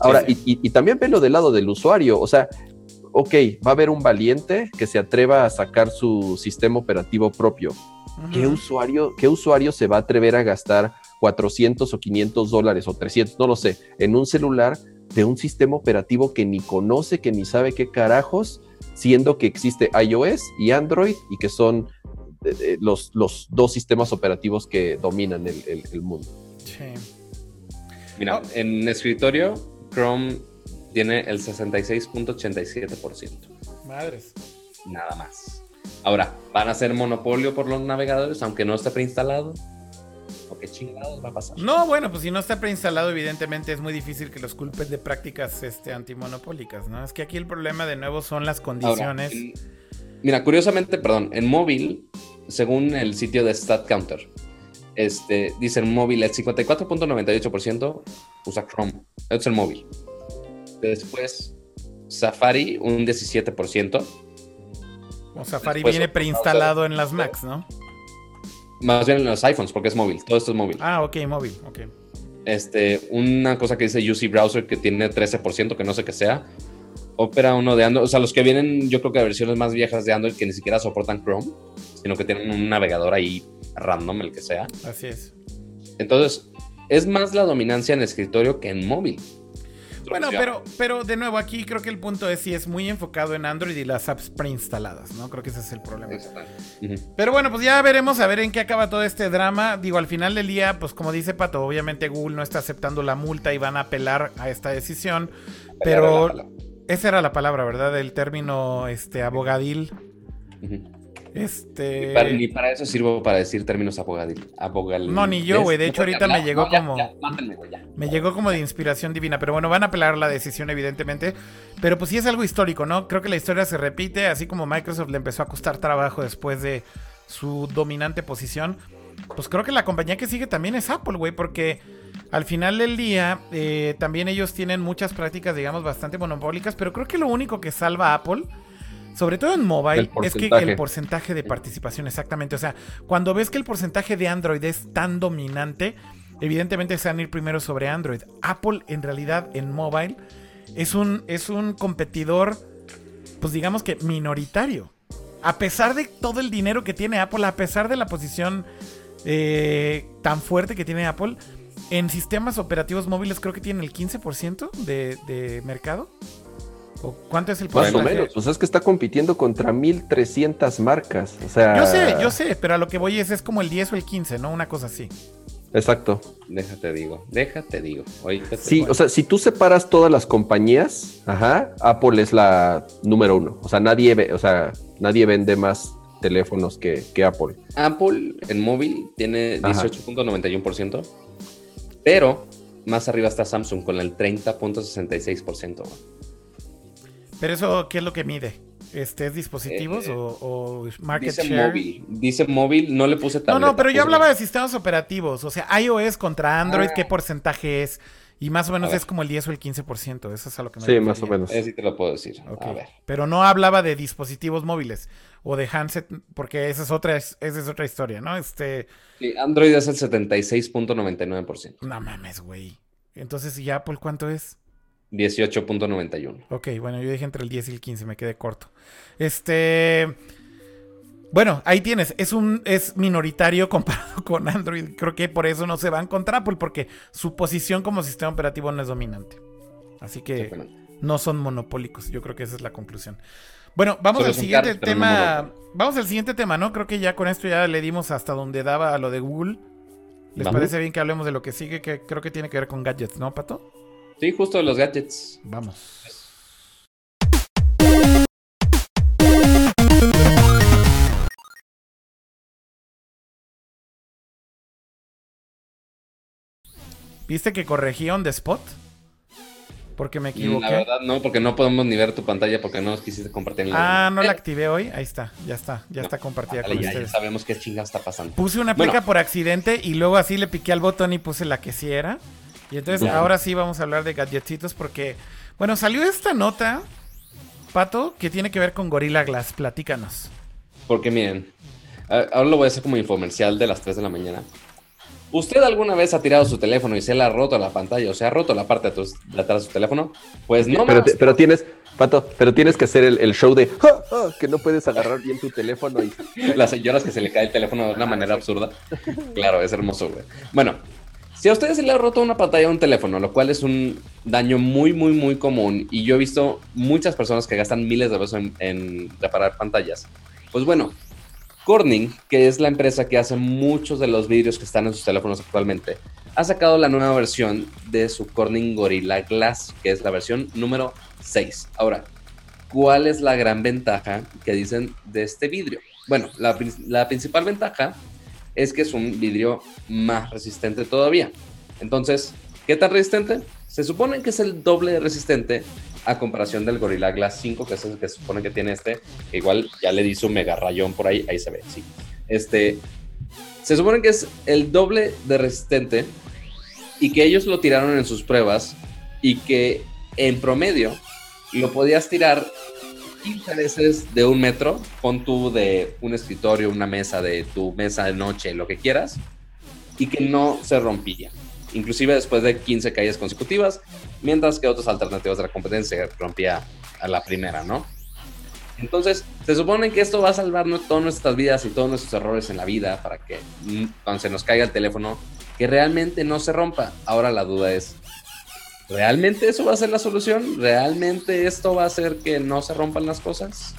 Ahora, Y, y, también velo del lado del usuario, o sea, ok, va a haber un valiente que se atreva a sacar su sistema operativo propio. ¿Qué, usuario, ¿Qué usuario se va a atrever a gastar 400 o 500 dólares o 300, no lo sé, en un celular de un sistema operativo que ni conoce, que ni sabe qué carajos, siendo que existe iOS y Android y que son eh, eh, los, los, dos sistemas operativos que dominan el, mundo? Sí. Mira, oh. en escritorio, Chrome tiene el 66.87%. Madres. Nada más. Ahora, ¿van a ser monopolio por los navegadores aunque no esté preinstalado? ¿O qué chingados va a pasar? No, bueno, pues si no está preinstalado, evidentemente es muy difícil que los culpes de prácticas este, antimonopólicas, ¿no? Es que aquí el problema de nuevo son las condiciones. mira, curiosamente, perdón, en móvil, según el sitio de StatCounter, este, dice en móvil el 54.98% usa Chrome. Es el móvil. Después, Safari, un 17%. O Safari viene preinstalado en las Macs, ¿no? Más bien en los iPhones, porque es móvil. Todo esto es móvil. Ah, ok, móvil, ok. Este, una cosa que dice UC Browser que tiene 13%, que no sé qué sea. Opera uno de Android. O sea, los que vienen, yo creo que versiones más viejas de Android que ni siquiera soportan Chrome, sino que tienen un navegador ahí random, el que sea. Así es. Entonces, es más la dominancia en escritorio que en móvil. Bueno, pero, pero de nuevo, aquí creo que el punto es si es muy enfocado en Android y las apps preinstaladas, ¿no? Creo que ese es el problema. Pero bueno, pues ya veremos a ver en qué acaba todo este drama. Digo, al final del día, pues como dice Pato, obviamente Google no está aceptando la multa y van a apelar a esta decisión. Pero esa era la palabra, ¿verdad? El término este abogadil. Este. Ni para, eso sirvo para decir términos abogadil. No, ni yo, güey. De hecho, ahorita me llegó como. me llegó como de inspiración divina. Pero bueno, van a apelar la decisión, evidentemente. Pero pues sí es algo histórico, ¿no? Creo que la historia se repite. Así como Microsoft le empezó a costar trabajo después de su dominante posición. Pues creo que la compañía que sigue también es Apple, güey. Porque al final del día, eh, también ellos tienen muchas prácticas, digamos, bastante monopólicas. Pero creo que lo único que salva a Apple sobre todo en mobile, es que el porcentaje de participación, exactamente. O sea, cuando ves que el porcentaje de Android es tan dominante, evidentemente se van a ir primero sobre Android. Apple, en realidad, en mobile, es un, es un competidor, pues digamos que minoritario. A pesar de todo el dinero que tiene Apple, a pesar de la posición eh, tan fuerte que tiene Apple, en sistemas operativos móviles creo que tiene el 15% de, de mercado. ¿Cuánto es el porcentaje? Más o menos. O sea, es que está compitiendo contra 1300 marcas. O sea. Yo sé, yo sé, pero a lo que voy es, es como el 10 o el 15, ¿no? Una cosa así. Exacto. Déjate digo, déjate digo. sí, o sea, si tú separas todas las compañías, ajá, Apple es la número uno. O sea, nadie, o sea, nadie vende más teléfonos que, Apple. Apple en móvil tiene 18.91%, pero más arriba está Samsung con el 30.66%. Pero eso, ¿qué es lo que mide? Este, ¿Es dispositivos eh, o, market dice Móvil. Dice móvil, no le puse tableta. No, no, pero yo hablaba de sistemas operativos. O sea, iOS contra Android, ¿qué ah. porcentaje es? Y más o menos es como el 10 o el 15%, eso es a lo que me Sí, más o menos. Eso sí te lo puedo decir. A ver. Pero no hablaba de dispositivos móviles o de handset, porque esa es otra, esa es otra historia, ¿no? Este... Sí, Android es el 76.99%. No mames, güey. Entonces, ¿y Apple cuánto es? 18.91. Ok, bueno, yo dije entre el 10 y el 15, me quedé corto. Este... Bueno, ahí tienes, es un es minoritario comparado con Android. Creo que por eso no se van contra Apple porque su posición como sistema operativo no es dominante. Así que no son monopólicos. Yo creo que esa es la conclusión. Bueno, vamos al siguiente tema. vamos al siguiente tema, ¿no? Creo que ya con esto ya le dimos hasta donde daba a lo de Google. ¿Les parece bien que hablemos de lo que sigue? Que creo que tiene que ver con gadgets, ¿no, Pato? Sí, justo de los gadgets. Vamos. ¿Viste que corregí on the spot? Porque me equivoqué. La verdad no, porque no podemos ni ver tu pantalla porque no nos quisiste compartir. ah, no la activé hoy. Ahí está, ya está, ya está compartida con ya, sabemos qué chingada está pasando. Puse una placa por accidente y luego así le piqué al botón y puse la que sí era. Y entonces ahora sí vamos a hablar de gadgetitos porque, bueno, salió esta nota, Pato, que tiene que ver con Gorilla Glass. Platícanos. Porque miren, ahora lo voy a hacer como infomercial de las 3 de la mañana. ¿Usted alguna vez ha tirado su teléfono y se le ha roto la pantalla o se ha roto la parte de, atrás de su teléfono? Pues no. Pero, pero tienes, Pato, pero tienes que hacer el, show de ah, ah", que no puedes agarrar bien tu teléfono y. Las señoras que se le cae el teléfono de una manera absurda. Claro, es hermoso, güey. Bueno, si a ustedes se le ha roto una pantalla a un teléfono, lo cual es un daño muy, muy, muy común, y yo he visto muchas personas que gastan miles de pesos en reparar pantallas, pues bueno, Corning, que es la empresa que hace muchos de los vídeos que están en sus teléfonos actualmente, ha sacado la nueva versión de su Corning Gorilla Glass, que es la versión número 6. Ahora, ¿cuál es la gran ventaja que dicen de este vidrio? Bueno, la principal ventaja es que es un vidrio más resistente todavía. Entonces, ¿qué tan resistente? Se supone que es el doble de resistente a comparación del Gorilla Glass 5, que es el que se supone que tiene este, que igual ya le di su mega rayón por ahí, ahí se ve, sí. Este, se supone que es el doble de resistente y que ellos lo tiraron en sus pruebas y que en promedio lo podías tirar 15 veces de un metro, pon tú de un escritorio, una mesa, de tu mesa de noche, lo que quieras, y que no se rompía inclusive después de 15 caídas consecutivas, mientras que otras alternativas de la competencia rompía a la primera, ¿no? Entonces, se supone que esto va a salvar todas nuestras vidas y todos nuestros errores en la vida para que mm, cuando se nos caiga el teléfono, que realmente no se rompa. Ahora la duda es, ¿realmente eso va a ser la solución? ¿Realmente esto va a hacer que no se rompan las cosas?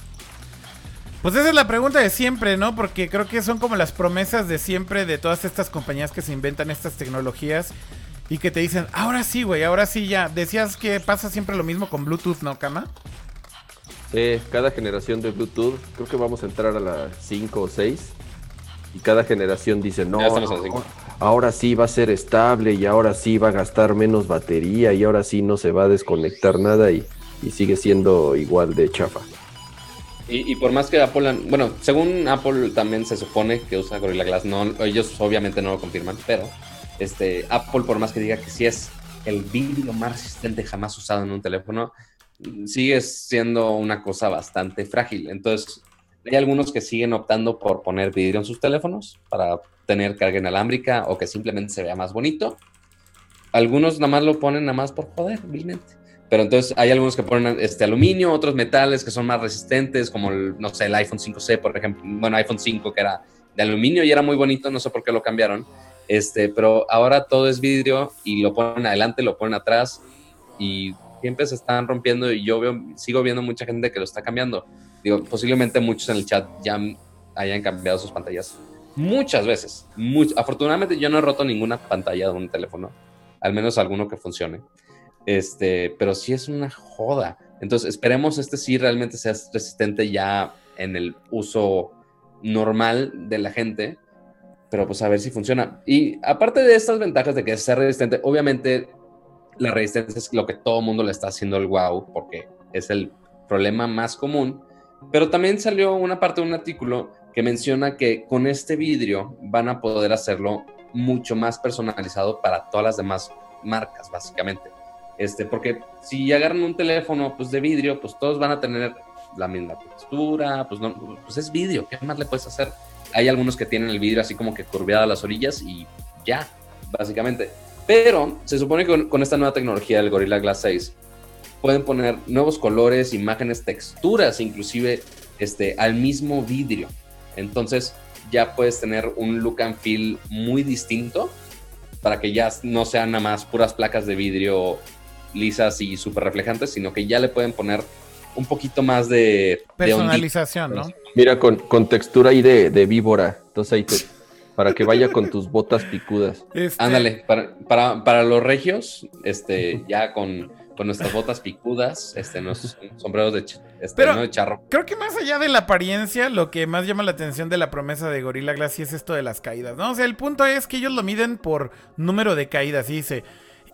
Pues esa es la pregunta de siempre, ¿no? Porque creo que son como las promesas de siempre de todas estas compañías que se inventan estas tecnologías y que te dicen, ahora sí, güey, ahora sí ya. Decías que pasa siempre lo mismo con Bluetooth, ¿no, Kama? Sí, cada generación de Bluetooth, creo que vamos a entrar a la 5 o 6. Y cada generación dice, no, ahora sí va a ser estable y ahora sí va a gastar menos batería y ahora sí no se va a desconectar nada y, sigue siendo igual de chafa. Y, por más que Apple, bueno, según Apple también se supone que usa Gorilla Glass, no, ellos obviamente no lo confirman, pero este, Apple por más que diga que sí es el vidrio más resistente jamás usado en un teléfono, sigue siendo una cosa bastante frágil. Entonces, hay algunos que siguen optando por poner vidrio en sus teléfonos para tener carga inalámbrica o que simplemente se vea más bonito. Algunos nada más lo ponen nada más por poder, vilmente. Pero entonces hay algunos que ponen este aluminio, otros metales que son más resistentes, como el, no sé, el iPhone 5C, por ejemplo, bueno, iPhone 5 que era de aluminio y era muy bonito, no sé por qué lo cambiaron. Este, pero ahora todo es vidrio y lo ponen adelante, lo ponen atrás y siempre se están rompiendo y yo veo, sigo viendo mucha gente que lo está cambiando. Digo, posiblemente muchos en el chat ya hayan cambiado sus pantallas muchas veces. afortunadamente yo no he roto ninguna pantalla de un teléfono, al menos alguno que funcione. Este, pero sí es una joda. Entonces, esperemos este sí realmente sea resistente ya en el uso normal de la gente, pero pues a ver si funciona. Y aparte de estas ventajas de que sea resistente, obviamente la resistencia es lo que todo el mundo le está haciendo el wow, porque es el problema más común. Pero también salió una parte de un artículo que menciona que con este vidrio van a poder hacerlo mucho más personalizado para todas las demás marcas, básicamente. Este, porque si agarran un teléfono pues, de vidrio, pues todos van a tener la misma textura, pues, no, pues es vidrio, ¿qué más le puedes hacer? Hay algunos que tienen el vidrio así como que curveado a las orillas y ya, básicamente. Pero se supone que con, esta nueva tecnología del Gorilla Glass 6 pueden poner nuevos colores, imágenes, texturas, inclusive este, al mismo vidrio. Entonces ya puedes tener un look and feel muy distinto para que ya no sean nada más puras placas de vidrio lisas y súper reflejantes, sino que ya le pueden poner un poquito más de personalización, ¿no? Mira, con, con textura ahí de, de víbora. Entonces ahí te, para que vaya con tus botas picudas. Este Ándale, para, para, para, los regios, este, ya con, con nuestras botas picudas, este, nuestros sombreros de, este, de charro. Creo que más allá de la apariencia, lo que más llama la atención de la promesa de Gorilla Glass es esto de las caídas, ¿no? O sea, el punto es que ellos lo miden por número de caídas y dice,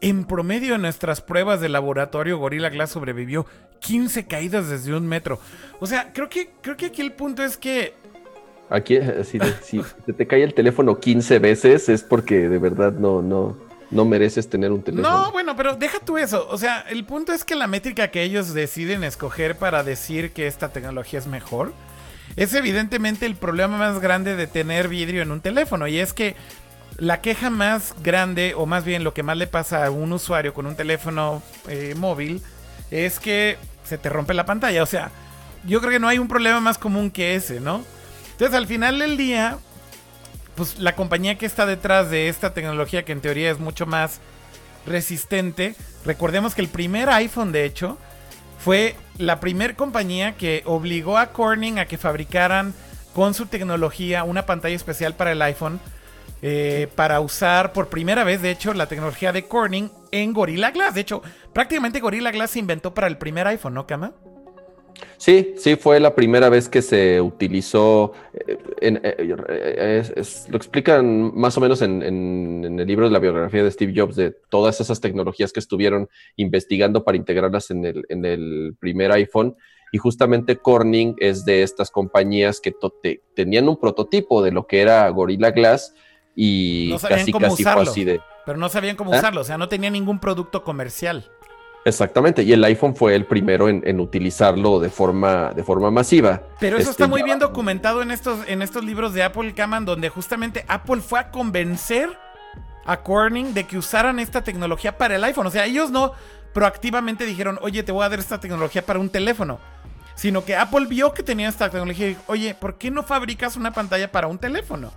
en promedio en nuestras pruebas de laboratorio, Gorilla Glass sobrevivió 15 caídas desde un metro. O sea, creo que, creo que aquí el punto es que Aquí, así de, si te cae el teléfono 15 veces es porque de verdad no, no, no mereces tener un teléfono. No, bueno, pero deja tú eso. O sea, el punto es que la métrica que ellos deciden escoger para decir que esta tecnología es mejor es evidentemente el problema más grande de tener vidrio en un teléfono. Y es que la queja más grande, o más bien lo que más le pasa a un usuario con un teléfono eh, móvil, es que se te rompe la pantalla. O sea, yo creo que no hay un problema más común que ese, ¿no? Entonces, al final del día, pues la compañía que está detrás de esta tecnología, que en teoría es mucho más resistente, recordemos que el primer iPhone, de hecho, fue la primera compañía que obligó a Corning a que fabricaran con su tecnología una pantalla especial para el iPhone. Eh, para usar por primera vez, de hecho, la tecnología de Corning en Gorilla Glass. De hecho, prácticamente Gorilla Glass se inventó para el primer iPhone, ¿no, Kama? Sí, sí, fue la primera vez que se utilizó, eh, eh, lo explican más o menos en, el libro de la biografía de Steve Jobs, de todas esas tecnologías que estuvieron investigando para integrarlas en el, primer iPhone. Y justamente Corning es de estas compañías que tenían un prototipo de lo que era Gorilla Glass y casi, casi fue así de... Pero no sabían cómo ¿Ah? usarlo, o sea, no tenía ningún producto comercial. Exactamente, y el iPhone fue el primero en, utilizarlo de forma, de forma masiva. Pero eso está este, muy bien documentado en estos, en estos libros de Apple Caman, donde justamente Apple fue a convencer a Corning de que usaran esta tecnología para el iPhone. O sea, ellos no proactivamente dijeron, oye, te voy a dar esta tecnología para un teléfono. Sino que Apple vio que tenía esta tecnología y dijo, oye, ¿por qué no fabricas una pantalla para un teléfono?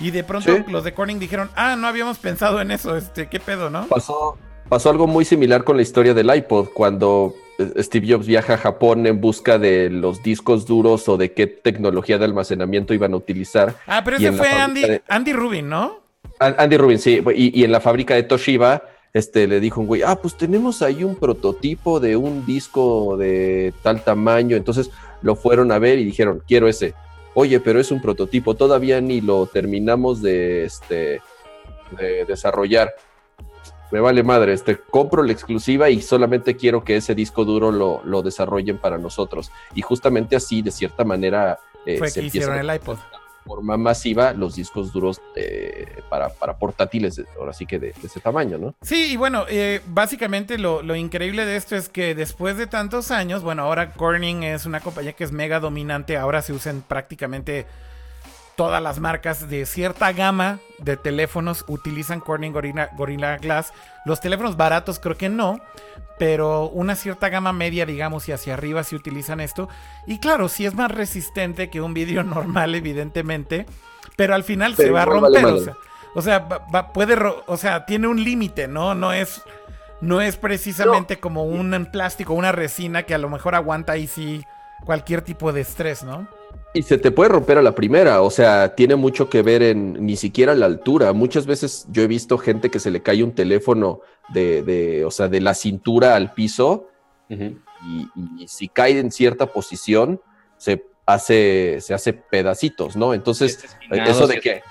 Y de pronto los de Corning dijeron, ah, no habíamos pensado en eso, este, qué pedo, ¿no? Pasó, Pasó algo muy similar con la historia del iPod, cuando eh, Steve Jobs viaja a Japón en busca de los discos duros o de qué tecnología de almacenamiento iban a utilizar. Ah, pero ese fue Andy, Rubin, ¿no? Andy Rubin, sí. Y, y, en la fábrica de Toshiba, este, le dijo un güey, ah, pues tenemos ahí un prototipo de un disco de tal tamaño. Entonces lo fueron a ver y dijeron, quiero ese. Oye, pero es un prototipo, todavía ni lo terminamos de, este, de desarrollar me vale madre, este, compro la exclusiva y solamente quiero que ese disco duro lo, lo desarrollen para nosotros. Y justamente así, de cierta manera, eh, Fue se que hicieron el iPod. De forma masiva los discos duros eh, para, para, portátiles, ahora sí que de, ese tamaño, ¿no? Sí, y bueno, eh, básicamente lo, lo, increíble de esto es que después de tantos años, bueno, ahora Corning es una compañía que es mega dominante, ahora se usan prácticamente todas las marcas de cierta gama de teléfonos utilizan Corning Gorilla, Glass. Los teléfonos baratos creo que no, pero una cierta gama media, digamos, y hacia arriba sí utilizan esto. Y claro, sí es más resistente que un vidrio normal, evidentemente, pero al final se va a romper. O sea, puede, o sea, tiene un límite, ¿no? No es, no es precisamente como un plástico, una resina que a lo mejor aguanta ahí sí cualquier tipo de estrés, ¿no? Y se te puede romper a la primera, o sea, tiene mucho que ver en ni siquiera la altura. Muchas veces yo he visto gente que se le cae un teléfono de, de o sea, de la cintura al piso y, si cae en cierta posición, se hace, se hace pedacitos, ¿no? Entonces, eso de que,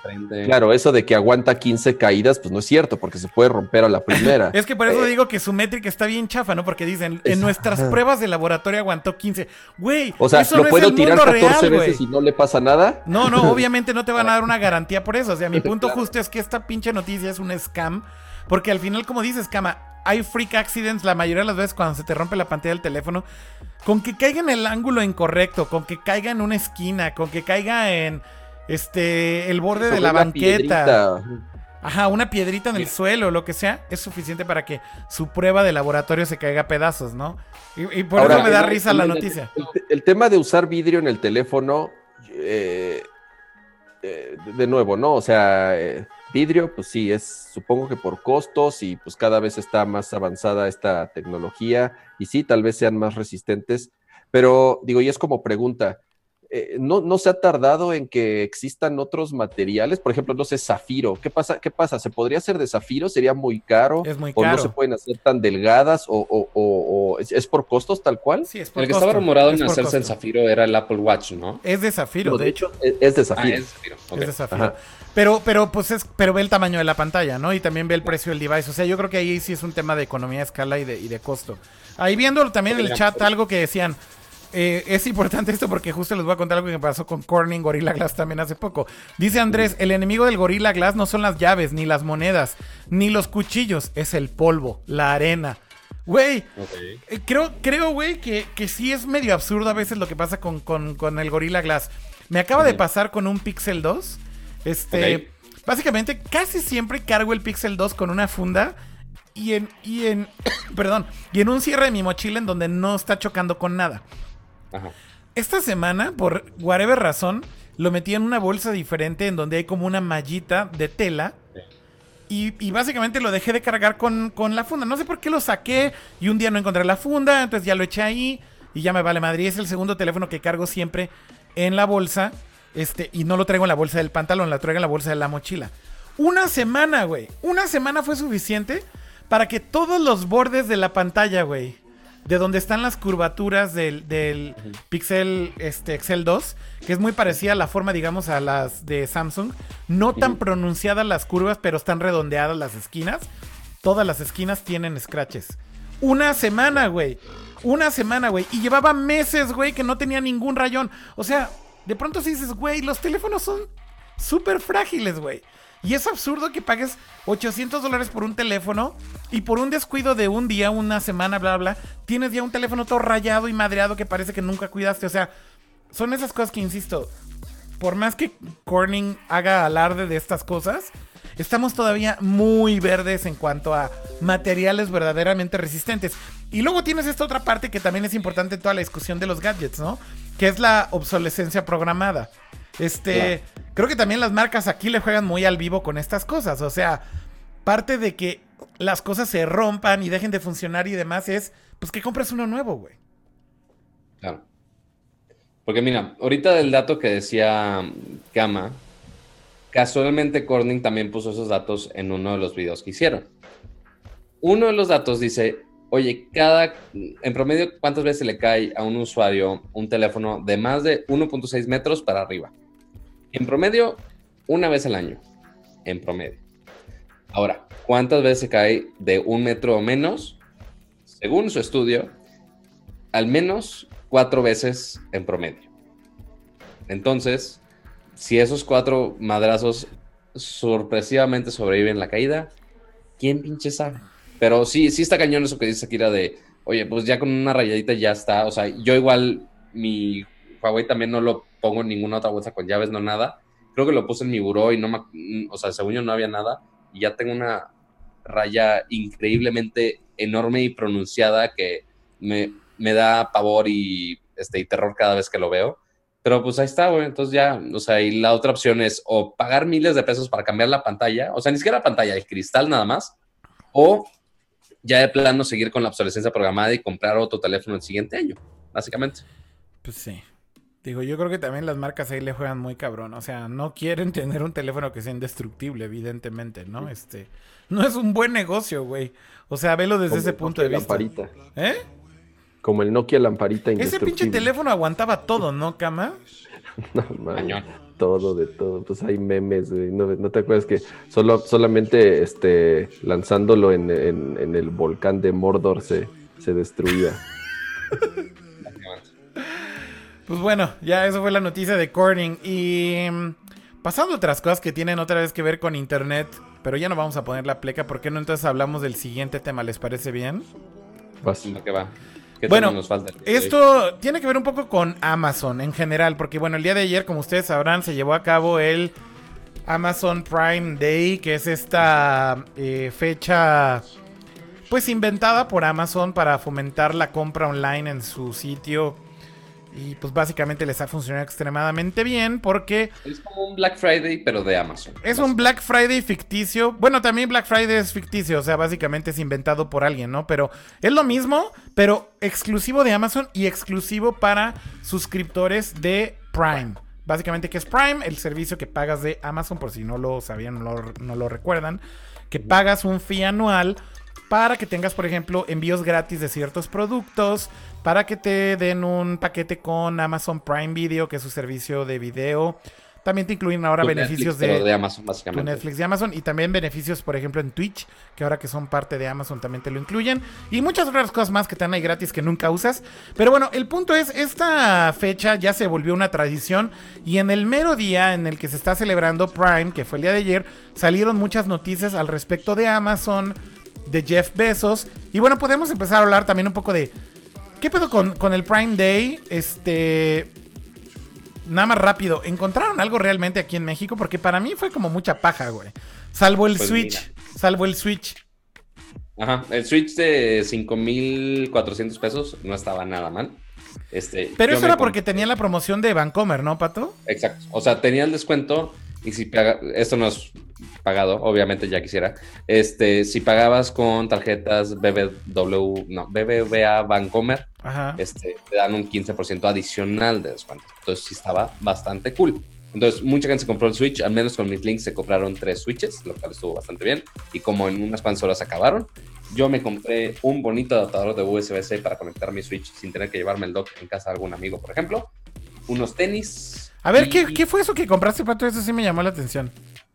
claro, eso de que aguanta 15 caídas, pues no es cierto, porque se puede romper a la primera. es que por eso eh, digo que su métrica está bien chafa, ¿no? Porque dicen, en nuestras pruebas de laboratorio aguantó 15. Güey, o sea, eso ¿lo puedo tirar 14 veces y no le pasa nada? No, no, obviamente no te van a dar una garantía por eso. O sea, mi punto justo es que esta pinche noticia es un scam, porque al final, como dices, Cama, hay freak accidents la mayoría de las veces cuando se te rompe la pantalla del teléfono. Con que caiga en el ángulo incorrecto, con que caiga en una esquina, con que caiga en este el borde de la banqueta. Ajá, una piedrita en el suelo, lo que sea, es suficiente para que su prueba de laboratorio se caiga a pedazos, ¿no? Y, por eso me da risa la noticia. El, tema de usar vidrio en el teléfono, eh, eh, de nuevo, ¿no? O sea, eh, vidrio, pues sí, es supongo que por costos y pues cada vez está más avanzada esta tecnología y sí, tal vez sean más resistentes, pero digo, y es como pregunta, eh, no, no, se ha tardado en que existan otros materiales, por ejemplo, no sé, zafiro, ¿qué pasa? ¿Qué pasa? ¿Se podría hacer de zafiro? ¿Sería muy caro? Es muy caro. ¿O no se pueden hacer tan delgadas? ¿O, o, o, ¿es, por costos tal cual? Sí, es por El que estaba rumorado en hacerse en zafiro era el Apple Watch, ¿no? Es de zafiro, de, hecho. Es, de zafiro. Ah, es de zafiro. Es de zafiro. Pero, pero, pues es, pero ve el tamaño de la pantalla, ¿no? Y también ve el precio del device. O sea, yo creo que ahí sí es un tema de economía de escala y de, y de costo. Ahí viendo también en el chat algo que decían. Eh, es importante esto porque justo les voy a contar algo que pasó con Corning Gorilla Glass también hace poco. Dice Andrés, el enemigo del Gorilla Glass no son las llaves, ni las monedas, ni los cuchillos, es el polvo, la arena. Güey, eh, creo, creo, güey, que, que, sí es medio absurdo a veces lo que pasa con, con, el Gorilla Glass. Me acaba de pasar con un Pixel 2 este, básicamente casi siempre cargo el Pixel 2 con una funda y en, y en, perdón, y en un cierre de mi mochila en donde no está chocando con nada. Esta semana, por whatever razón, lo metí en una bolsa diferente en donde hay como una mallita de tela. Y, básicamente lo dejé de cargar con, con, la funda. No sé por qué lo saqué y un día no encontré la funda, entonces ya lo eché ahí y ya me vale madre. Es el segundo teléfono que cargo siempre en la bolsa. Este, y no lo traigo en la bolsa del pantalón, la traigo en la bolsa de la mochila. Una semana, güey. Una semana fue suficiente para que todos los bordes de la pantalla, güey, de donde están las curvaturas del, Pixel este, Excel 2, que es muy parecida a la forma, digamos, a las de Samsung. No tan pronunciadas las curvas, pero están redondeadas las esquinas. Todas las esquinas tienen scratches. Una semana, güey. Una semana, güey. Y llevaba meses, güey, que no tenía ningún rayón. O sea, de pronto si dices, güey, los teléfonos son súper frágiles, güey. Y es absurdo que pagues 800 dólares por un teléfono y por un descuido de un día, una semana, bla, bla, tienes ya un teléfono todo rayado y madreado que parece que nunca cuidaste. O sea, son esas cosas que, insisto, por más que Corning haga alarde de estas cosas, estamos todavía muy verdes en cuanto a materiales verdaderamente resistentes. Y luego tienes esta otra parte que también es importante en toda la discusión de los gadgets, ¿no? Que es la obsolescencia programada. Este, creo que también las marcas aquí le juegan muy al vivo con estas cosas. O sea, parte de que las cosas se rompan y dejen de funcionar y demás es, pues que compres uno nuevo, güey. Claro. Porque mira, ahorita del dato que decía Gama, Casualmente Corning también puso esos datos en uno de los videos que hicieron. Uno de los datos dice, oye, cada, en promedio, ¿cuántas veces le cae a un usuario un teléfono de más de 1.6 metros para arriba? En promedio, una vez al año, en promedio. Ahora, ¿cuántas veces se cae de un metro o menos? Según su estudio, al menos cuatro veces en promedio. Entonces, si esos cuatro madrazos sorpresivamente sobreviven la caída, ¿quién pinche sabe? Pero sí, sí está cañón eso que dice Akira de, oye, pues ya con una rayadita ya está. O sea, yo igual mi Huawei también no lo pongo en ninguna otra bolsa con llaves, no nada. Creo que lo puse en mi buró y no me, o sea, según yo no había nada. Y ya tengo una raya increíblemente enorme y pronunciada que me, me da pavor y, este, y terror cada vez que lo veo. Pero pues ahí está, güey. Entonces ya, o sea, y la otra opción es o pagar miles de pesos para cambiar la pantalla, o sea, ni siquiera la pantalla, el cristal nada más, o ya de plano seguir con la obsolescencia programada y comprar otro teléfono el siguiente año, básicamente. Pues sí. Digo, yo creo que también las marcas ahí le juegan muy cabrón. O sea, no quieren tener un teléfono que sea indestructible, evidentemente, ¿no? Este, no es un buen negocio, güey. O sea, velo desde ese punto de vista. ¿Eh? Como el Nokia lamparita Ese pinche teléfono aguantaba todo, ¿no, Cama? no, man, todo, de todo. Pues hay memes, güey. No, te acuerdas que solo, solamente este, lanzándolo en, el volcán de Mordor se, se destruía. pues bueno, ya eso fue la noticia de Corning. Y mm, pasando a otras cosas que tienen otra vez que ver con internet, pero ya no vamos a poner la pleca. ¿Por qué no entonces hablamos del siguiente tema? ¿Les parece bien? Vas. ¿Qué va? Bueno, nos falta? esto tiene que ver un poco con Amazon en general, porque bueno, el día de ayer, como ustedes sabrán, se llevó a cabo el Amazon Prime Day, que es esta eh, fecha pues inventada por Amazon para fomentar la compra online en su sitio y pues básicamente les ha funcionado extremadamente bien porque... Es como un Black Friday, pero de Amazon. Es un Black Friday ficticio. Bueno, también Black Friday es ficticio, o sea, básicamente es inventado por alguien, ¿no? Pero es lo mismo, pero exclusivo de Amazon y exclusivo para suscriptores de Prime. Básicamente, que es Prime? El servicio que pagas de Amazon, por si no lo sabían, no lo, no lo recuerdan. Que pagas un fee anual para que tengas, por ejemplo, envíos gratis de ciertos productos, para que te den un paquete con Amazon Prime Video, que es su servicio de video. También te incluyen ahora beneficios de, Amazon, básicamente. Netflix y Amazon. Y también beneficios, por ejemplo, en Twitch, que ahora que son parte de Amazon también te lo incluyen. Y muchas otras cosas más que te dan ahí gratis que nunca usas. Pero bueno, el punto es, esta fecha ya se volvió una tradición. Y en el mero día en el que se está celebrando Prime, que fue el día de ayer, salieron muchas noticias al respecto de Amazon, de Jeff Bezos. Y bueno, podemos empezar a hablar también un poco de ¿Qué pedo con, el Prime Day? Este. Nada más rápido. ¿Encontraron algo realmente aquí en México? Porque para mí fue como mucha paja, güey. Salvo el pues Switch. Salvo el Switch. Ajá. El Switch de 5.400 pesos no estaba nada mal. Este, Pero eso era porque tenía la promoción de Vancomer, ¿no, Pato? Exacto. O sea, tenía el descuento y si paga, esto no es pagado, obviamente ya quisiera. Este, si pagabas con tarjetas BBW, no, BBVA Bancomer, este, te dan un 15% adicional de descuento. Entonces sí estaba bastante cool. Entonces, mucha gente se compró el Switch, al menos con mis links se compraron tres Switches, lo cual estuvo bastante bien. Y como en unas cuantas horas acabaron, yo me compré un bonito adaptador de USB-C para conectar mi Switch sin tener que llevarme el dock en casa de algún amigo, por ejemplo. Unos tenis, a ver, ¿qué, fue eso que compraste, Pato? Eso sí me llamó la atención.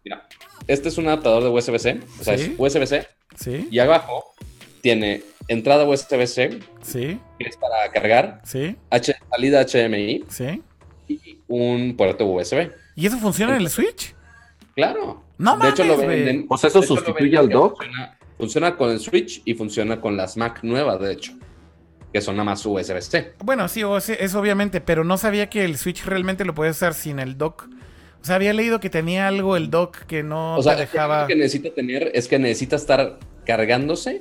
Mira, este es un adaptador de USB-C. O sea, es USB-C. Sí. Y abajo tiene entrada USB-C. Sí. Que es para cargar. Sí. salida HDMI. Sí. Y un puerto USB. ¿Y eso funciona en el Switch? Claro. No De hecho, lo venden. O sea, eso sustituye al dock. funciona con el Switch y funciona con las Mac nuevas, de hecho que son nada más USB-C. Bueno, sí, es obviamente, pero no sabía que el Switch realmente lo puedes usar sin el dock. O sea, había leído que tenía algo el dock que no o sea, te dejaba. Lo que necesita tener es que necesita estar cargándose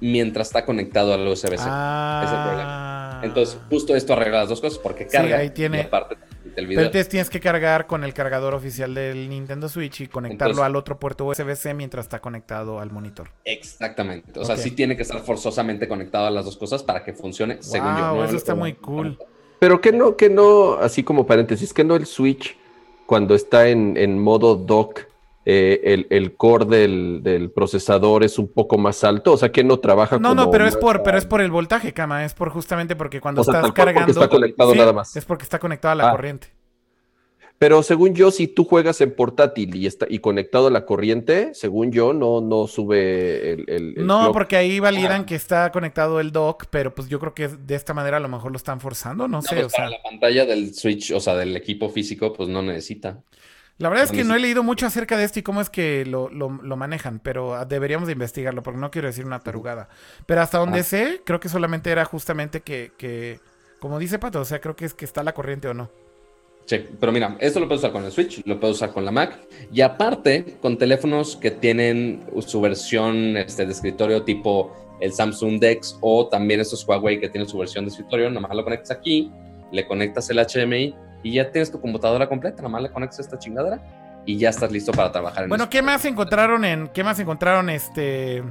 mientras está conectado al USB-C. Ah. Es el problema. Entonces, justo esto arregla las dos cosas porque carga sí, ahí tiene... parte pero entonces tienes que cargar con el cargador oficial del Nintendo Switch y conectarlo al otro puerto USB-C mientras está conectado al monitor. Exactamente. O sea, sí tiene que estar forzosamente conectado a las dos cosas para que funcione, según yo. eso está muy cool. Pero que no, que no, así como paréntesis, que no el Switch cuando está en, modo dock, eh, el, core del, procesador es un poco más alto, o sea que no trabaja no, No, pero es por, pero es por el voltaje, cama, es por justamente porque cuando estás cargando. está conectado nada más. Es porque está conectado a la ah. corriente. Pero según yo, si tú juegas en portátil y está y conectado a la corriente, según yo, no, no sube el. no, porque ahí validan que está conectado el dock, pero pues yo creo que de esta manera a lo mejor lo están forzando, no, sé. Pues o sea, la pantalla del Switch, o sea, del equipo físico, pues no necesita. La verdad es que no he leído mucho acerca de esto y cómo es que lo, manejan, pero deberíamos de investigarlo, porque no quiero decir una tarugada. Pero hasta donde sé, creo que solamente era justamente que, que, como dice Pato, o sea, creo que es que está la corriente o no. Sí, pero mira, esto lo puedes usar con el Switch, lo puedes usar con la Mac y aparte con teléfonos que tienen su versión este, de escritorio tipo el Samsung Dex o también estos Huawei que tienen su versión de escritorio, nomás lo conectas aquí, le conectas el HDMI y ya tienes tu computadora completa, nomás le conectas esta chingadera y ya estás listo para trabajar en Bueno, ¿qué más encontraron en qué más encontraron este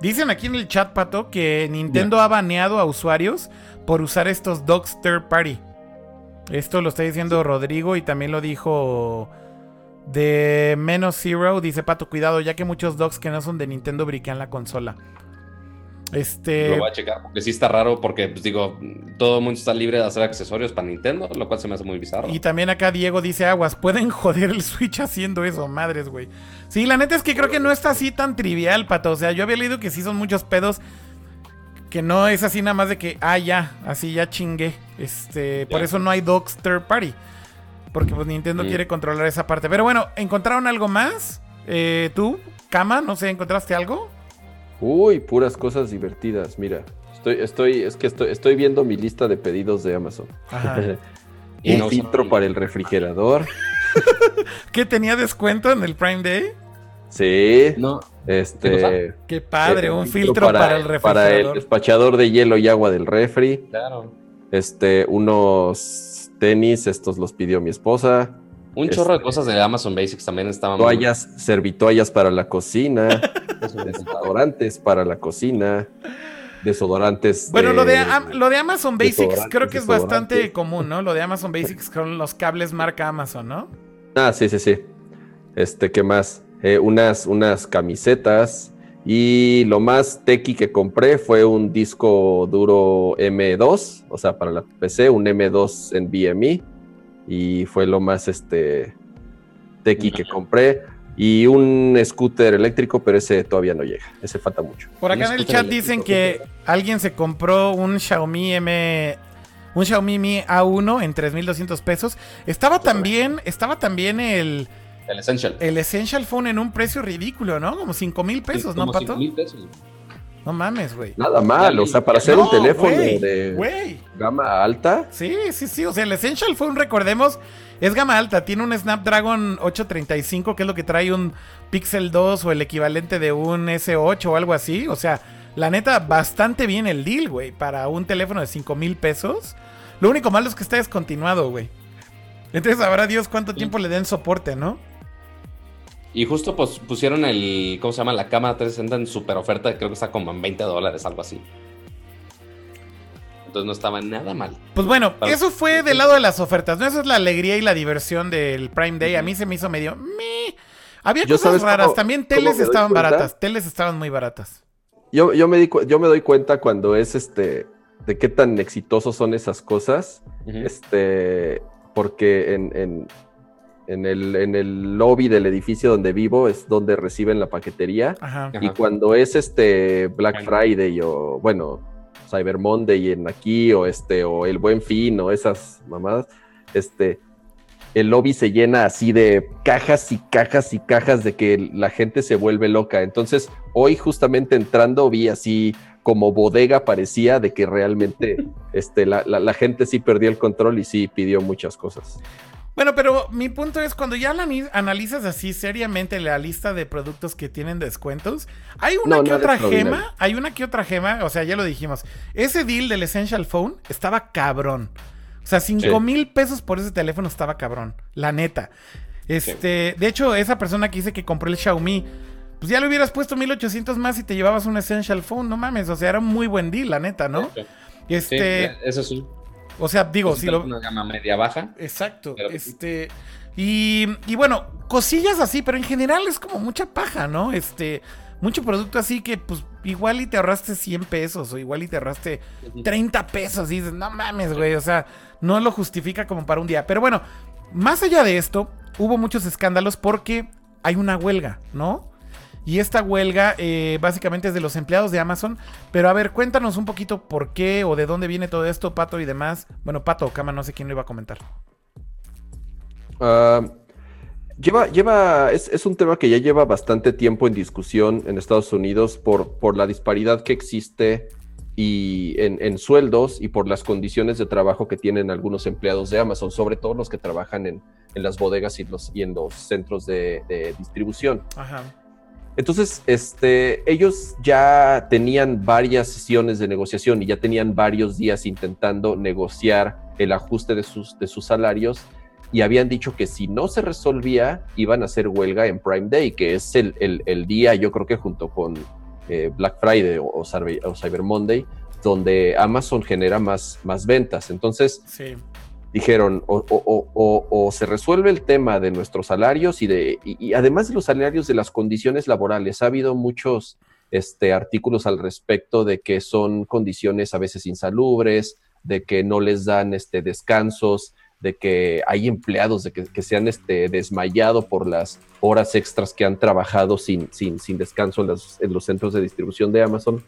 Dicen aquí en el chat, Pato, que Nintendo ha baneado a usuarios por usar estos docs third party. Esto lo está diciendo Rodrigo y también lo dijo de Menos Zero. Dice Pato, cuidado, ya que muchos dogs que no son de Nintendo briquean la consola. Este... Lo voy a checar porque sí está raro porque, pues digo, todo el mundo está libre de hacer accesorios para Nintendo, lo cual se me hace muy bizarro. Y también acá Diego dice aguas, pueden joder el Switch haciendo eso, madres, güey. Sí, la neta es que creo que no está así tan trivial, pato. O sea, yo había leído que sí son muchos pedos que no es así nada más de que, ah, ya, así ya chingué. Este, por eso no hay docs third party. Porque pues Nintendo mm. quiere controlar esa parte. Pero bueno, ¿encontraron algo más? Eh, ¿Tú, Cama, no sé, encontraste algo? Uy, puras cosas divertidas. Mira, estoy, estoy, es que estoy, estoy viendo mi lista de pedidos de Amazon. Un filtro para el refrigerador. ¿Qué tenía descuento en el Prime Day? Sí. No. Este. Qué padre, un filtro para, el refrigerador. Para el despachador de hielo y agua del refri. Claro. Este, unos tenis, estos los pidió mi esposa. Un chorro de este, cosas de Amazon Basics también estaban. Toallas, servitoallas para la cocina, desodorantes para la cocina, desodorantes. Bueno, lo, de, lo de Amazon Basics creo que es bastante común, ¿no? Lo de Amazon Basics con los cables marca Amazon, ¿no? Ah, sí, sí, sí. Este, ¿qué más? Eh, unas, unas camisetas. Y lo más tequi que compré fue un disco duro M2, o sea, para la PC, un M2 en BMI. Y fue lo más este tequi que compré. Y un scooter eléctrico, pero ese todavía no llega. Ese falta mucho. Por acá en el chat dicen que alguien se compró un Xiaomi M. Un Xiaomi Mi A1 en 3.200 pesos. Estaba también, estaba también el el Essential. El Essential Phone en un precio ridículo, ¿no? Como 5 mil pesos, ¿no, Pato? 5 mil pesos. No mames, güey. Nada mal, o sea, para hacer un teléfono de gama alta. Sí, sí, sí. O sea, el Essential Phone, recordemos, es gama alta. Tiene un Snapdragon 835, que es lo que trae un Pixel 2 o el equivalente de un S8 o algo así. O sea, la neta, bastante bien el deal, güey. Para un teléfono de 5 mil pesos. Lo único malo es que está descontinuado, güey. Entonces, sabrá Dios cuánto tiempo le den soporte, ¿no? Y justo pues, pusieron el, ¿cómo se llama? La cámara 360 en super oferta, creo que está como en 20 dólares, algo así. Entonces no estaba nada mal. Pues bueno, eso fue del lado de las ofertas, ¿no? Eso es la alegría y la diversión del Prime Day. A mí se me hizo medio... Había cosas raras, también teles estaban baratas, teles estaban muy baratas. Yo, yo, me di, yo me doy cuenta cuando es este, de qué tan exitosos son esas cosas, este, porque en en el, en el lobby del edificio donde vivo es donde reciben la paquetería. Y cuando es este Black Friday o, bueno, Cyber Monday en aquí o este, o el Buen Fin o esas mamadas, este, el lobby se llena así de cajas y cajas y cajas de que la gente se vuelve loca. Entonces, hoy justamente entrando vi así como bodega parecía de que realmente este, la, la gente sí perdió el control y sí pidió muchas cosas. Bueno, pero mi punto es cuando ya analizas así seriamente la lista de productos que tienen descuentos, hay una que otra gema, hay una que otra gema, o sea, ya lo dijimos, ese deal del Essential Phone estaba cabrón. O sea, 5 mil pesos por ese teléfono estaba cabrón, la neta. Este, de hecho, esa persona que dice que compró el Xiaomi, pues ya le hubieras puesto 1800 más y te llevabas un Essential Phone, no mames, o sea, era un muy buen deal, la neta, ¿no? Este, eso sí. O sea, digo, si lo. Una gama media baja. Exacto. Este. Y, y, bueno, cosillas así, pero en general es como mucha paja, ¿no? Este. Mucho producto así que, pues, igual y te ahorraste 100 pesos o igual y te ahorraste 30 pesos. Y dices, no mames, güey. O sea, no lo justifica como para un día. Pero bueno, más allá de esto, hubo muchos escándalos porque hay una huelga, ¿no? Y esta huelga eh, básicamente es de los empleados de Amazon. Pero a ver, cuéntanos un poquito por qué o de dónde viene todo esto, Pato y demás. Bueno, Pato o Cama, no sé quién lo iba a comentar. Ah, lleva, lleva, es, un tema que ya lleva bastante tiempo en discusión en Estados Unidos por, por la disparidad que existe y en, sueldos y por las condiciones de trabajo que tienen algunos empleados de Amazon, sobre todo los que trabajan en, las bodegas y, los, y en los centros de, de distribución. Ajá. Entonces, este, ellos ya tenían varias sesiones de negociación y ya tenían varios días intentando negociar el ajuste de sus, de sus salarios y habían dicho que si no se resolvía, iban a hacer huelga en Prime Day, que es el, día, yo creo que junto con eh, Black Friday o, Cyber Monday, donde Amazon genera más, más ventas. Entonces, sí dijeron o, se resuelve el tema de nuestros salarios y de y, además de los salarios de las condiciones laborales ha habido muchos este, artículos al respecto de que son condiciones a veces insalubres, de que no les dan este, descansos, de que hay empleados de que, se han este, desmayado por las horas extras que han trabajado sin, sin, sin descanso en los, en los, centros de distribución de Amazon.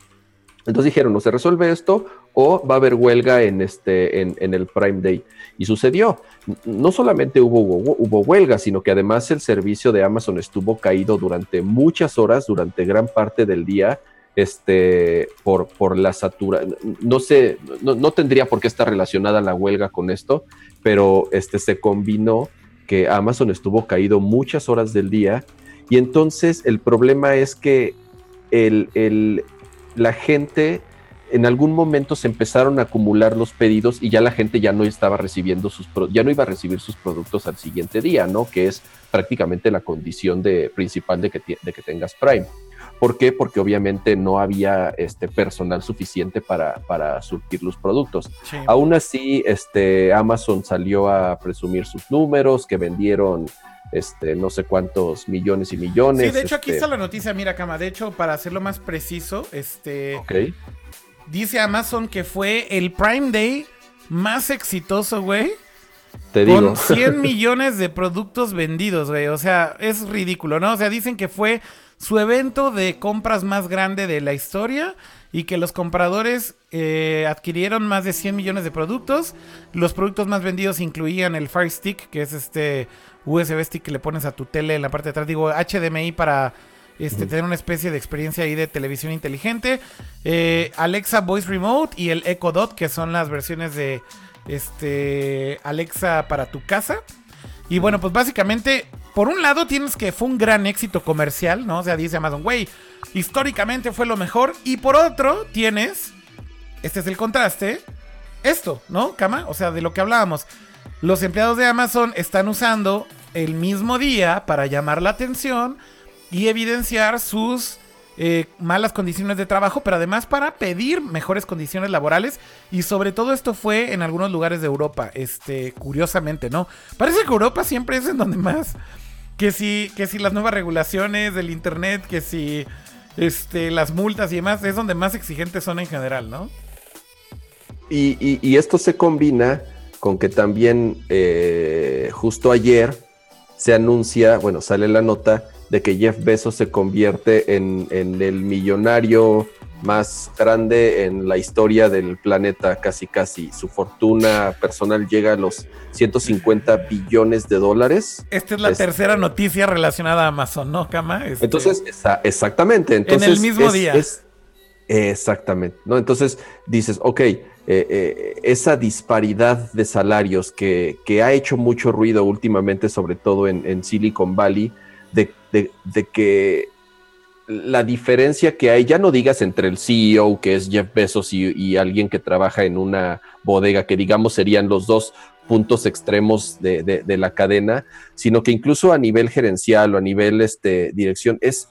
Entonces dijeron, no se resuelve esto o va a haber huelga en, este, en el Prime Day. Y sucedió. No solamente hubo, hubo, huelga, sino que además el servicio de Amazon estuvo caído durante muchas horas, durante gran parte del día este, por, por la saturación. No sé, no, tendría por qué estar relacionada la huelga con esto, pero este, se combinó que Amazon estuvo caído muchas horas del día y entonces el problema es que el, la gente en algún momento se empezaron a acumular los pedidos y ya la gente ya no estaba recibiendo sus ya no iba a recibir sus productos al siguiente día, ¿no? Que es prácticamente la condición de, principal de que, de que tengas Prime. ¿Por qué? Porque obviamente no había este personal suficiente para, para surtir los productos. Aún así, este, Amazon salió a presumir sus números, que vendieron este, no sé cuántos millones y millones. Sí, de hecho aquí este está la noticia, mira, Cama. De hecho, para hacerlo más preciso, este. Dice Amazon que fue el Prime Day más exitoso, güey. Te digo. Con 100 millones de productos vendidos, güey. O sea, es ridículo, ¿no? O sea, dicen que fue su evento de compras más grande de la historia y que los compradores eh, adquirieron más de 100 millones de productos. Los productos más vendidos incluían el Fire Stick, que es este USB stick que le pones a tu tele en la parte de atrás. Digo, HDMI para este, tener una especie de experiencia ahí de televisión inteligente. Eh, Alexa Voice Remote y el Echo Dot, que son las versiones de este, Alexa para tu casa. Y bueno, pues básicamente por un lado tienes que fue un gran éxito comercial, ¿no? O sea, dice Amazon, güey, históricamente fue lo mejor. Y por otro tienes, este es el contraste, esto, ¿no, Cama? O sea, de lo que hablábamos. Los empleados de Amazon están usando el mismo día para llamar la atención y evidenciar sus eh, malas condiciones de trabajo, pero además para pedir mejores condiciones laborales. Y sobre todo esto fue en algunos lugares de Europa, este, curiosamente, ¿no? Parece que Europa siempre es en donde más que si, que si las nuevas regulaciones del internet, que si este, las multas y demás, es donde más exigentes son en general, ¿no? Y, esto se combina con que también eh, justo ayer se anuncia, bueno, sale la nota de que Jeff Bezos se convierte en, en el millonario más grande en la historia del planeta, casi casi. Su fortuna personal llega a los 150 billones de dólares. Esta es la este, tercera noticia relacionada a Amazon, ¿no, Kama? Este, entonces, exactamente. Entonces, en el mismo día. exactamente, ¿no? Entonces dices, ok, eh, eh, esa disparidad de salarios que, que, ha hecho mucho ruido últimamente, sobre todo en, en Silicon Valley, de, de, de que la diferencia que hay, ya no digas entre el CEO, que es Jeff Bezos, y, alguien que trabaja en una bodega, que digamos serían los dos puntos extremos de, la cadena, sino que incluso a nivel gerencial o a nivel este, dirección es,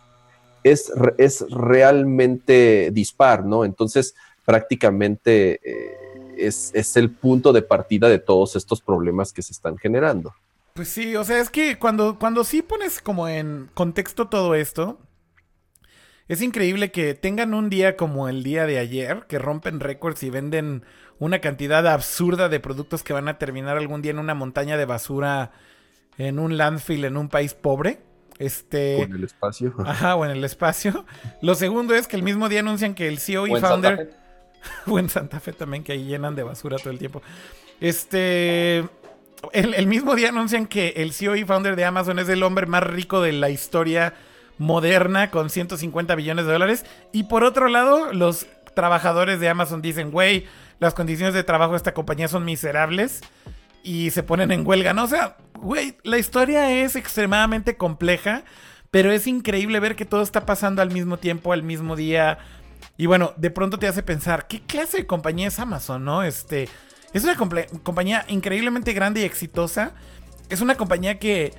es, es realmente dispar, ¿no? Entonces, prácticamente eh, es, es el punto de partida de todos estos problemas que se están generando. Pues sí, o sea, es que cuando, cuando sí pones como en contexto todo esto, es increíble que tengan un día como el día de ayer, que rompen récords y venden una cantidad absurda de productos que van a terminar algún día en una montaña de basura, en un landfill, en un país pobre. Este. O en el espacio. Ajá, o en el espacio. Lo segundo es que el mismo día anuncian que el CEO y founder. o en Santa Fe también, que ahí llenan de basura todo el tiempo. Este. El, mismo día anuncian que el CEO y founder de Amazon es el hombre más rico de la historia moderna con 150 billones de dólares. Y por otro lado, los trabajadores de Amazon dicen, güey, las condiciones de trabajo de esta compañía son miserables y se ponen en huelga, ¿no? O sea, güey, la historia es extremadamente compleja, pero es increíble ver que todo está pasando al mismo tiempo, al mismo día. Y bueno, de pronto te hace pensar, ¿qué clase de compañía es Amazon, no? Este, es una compañía increíblemente grande y exitosa. Es una compañía que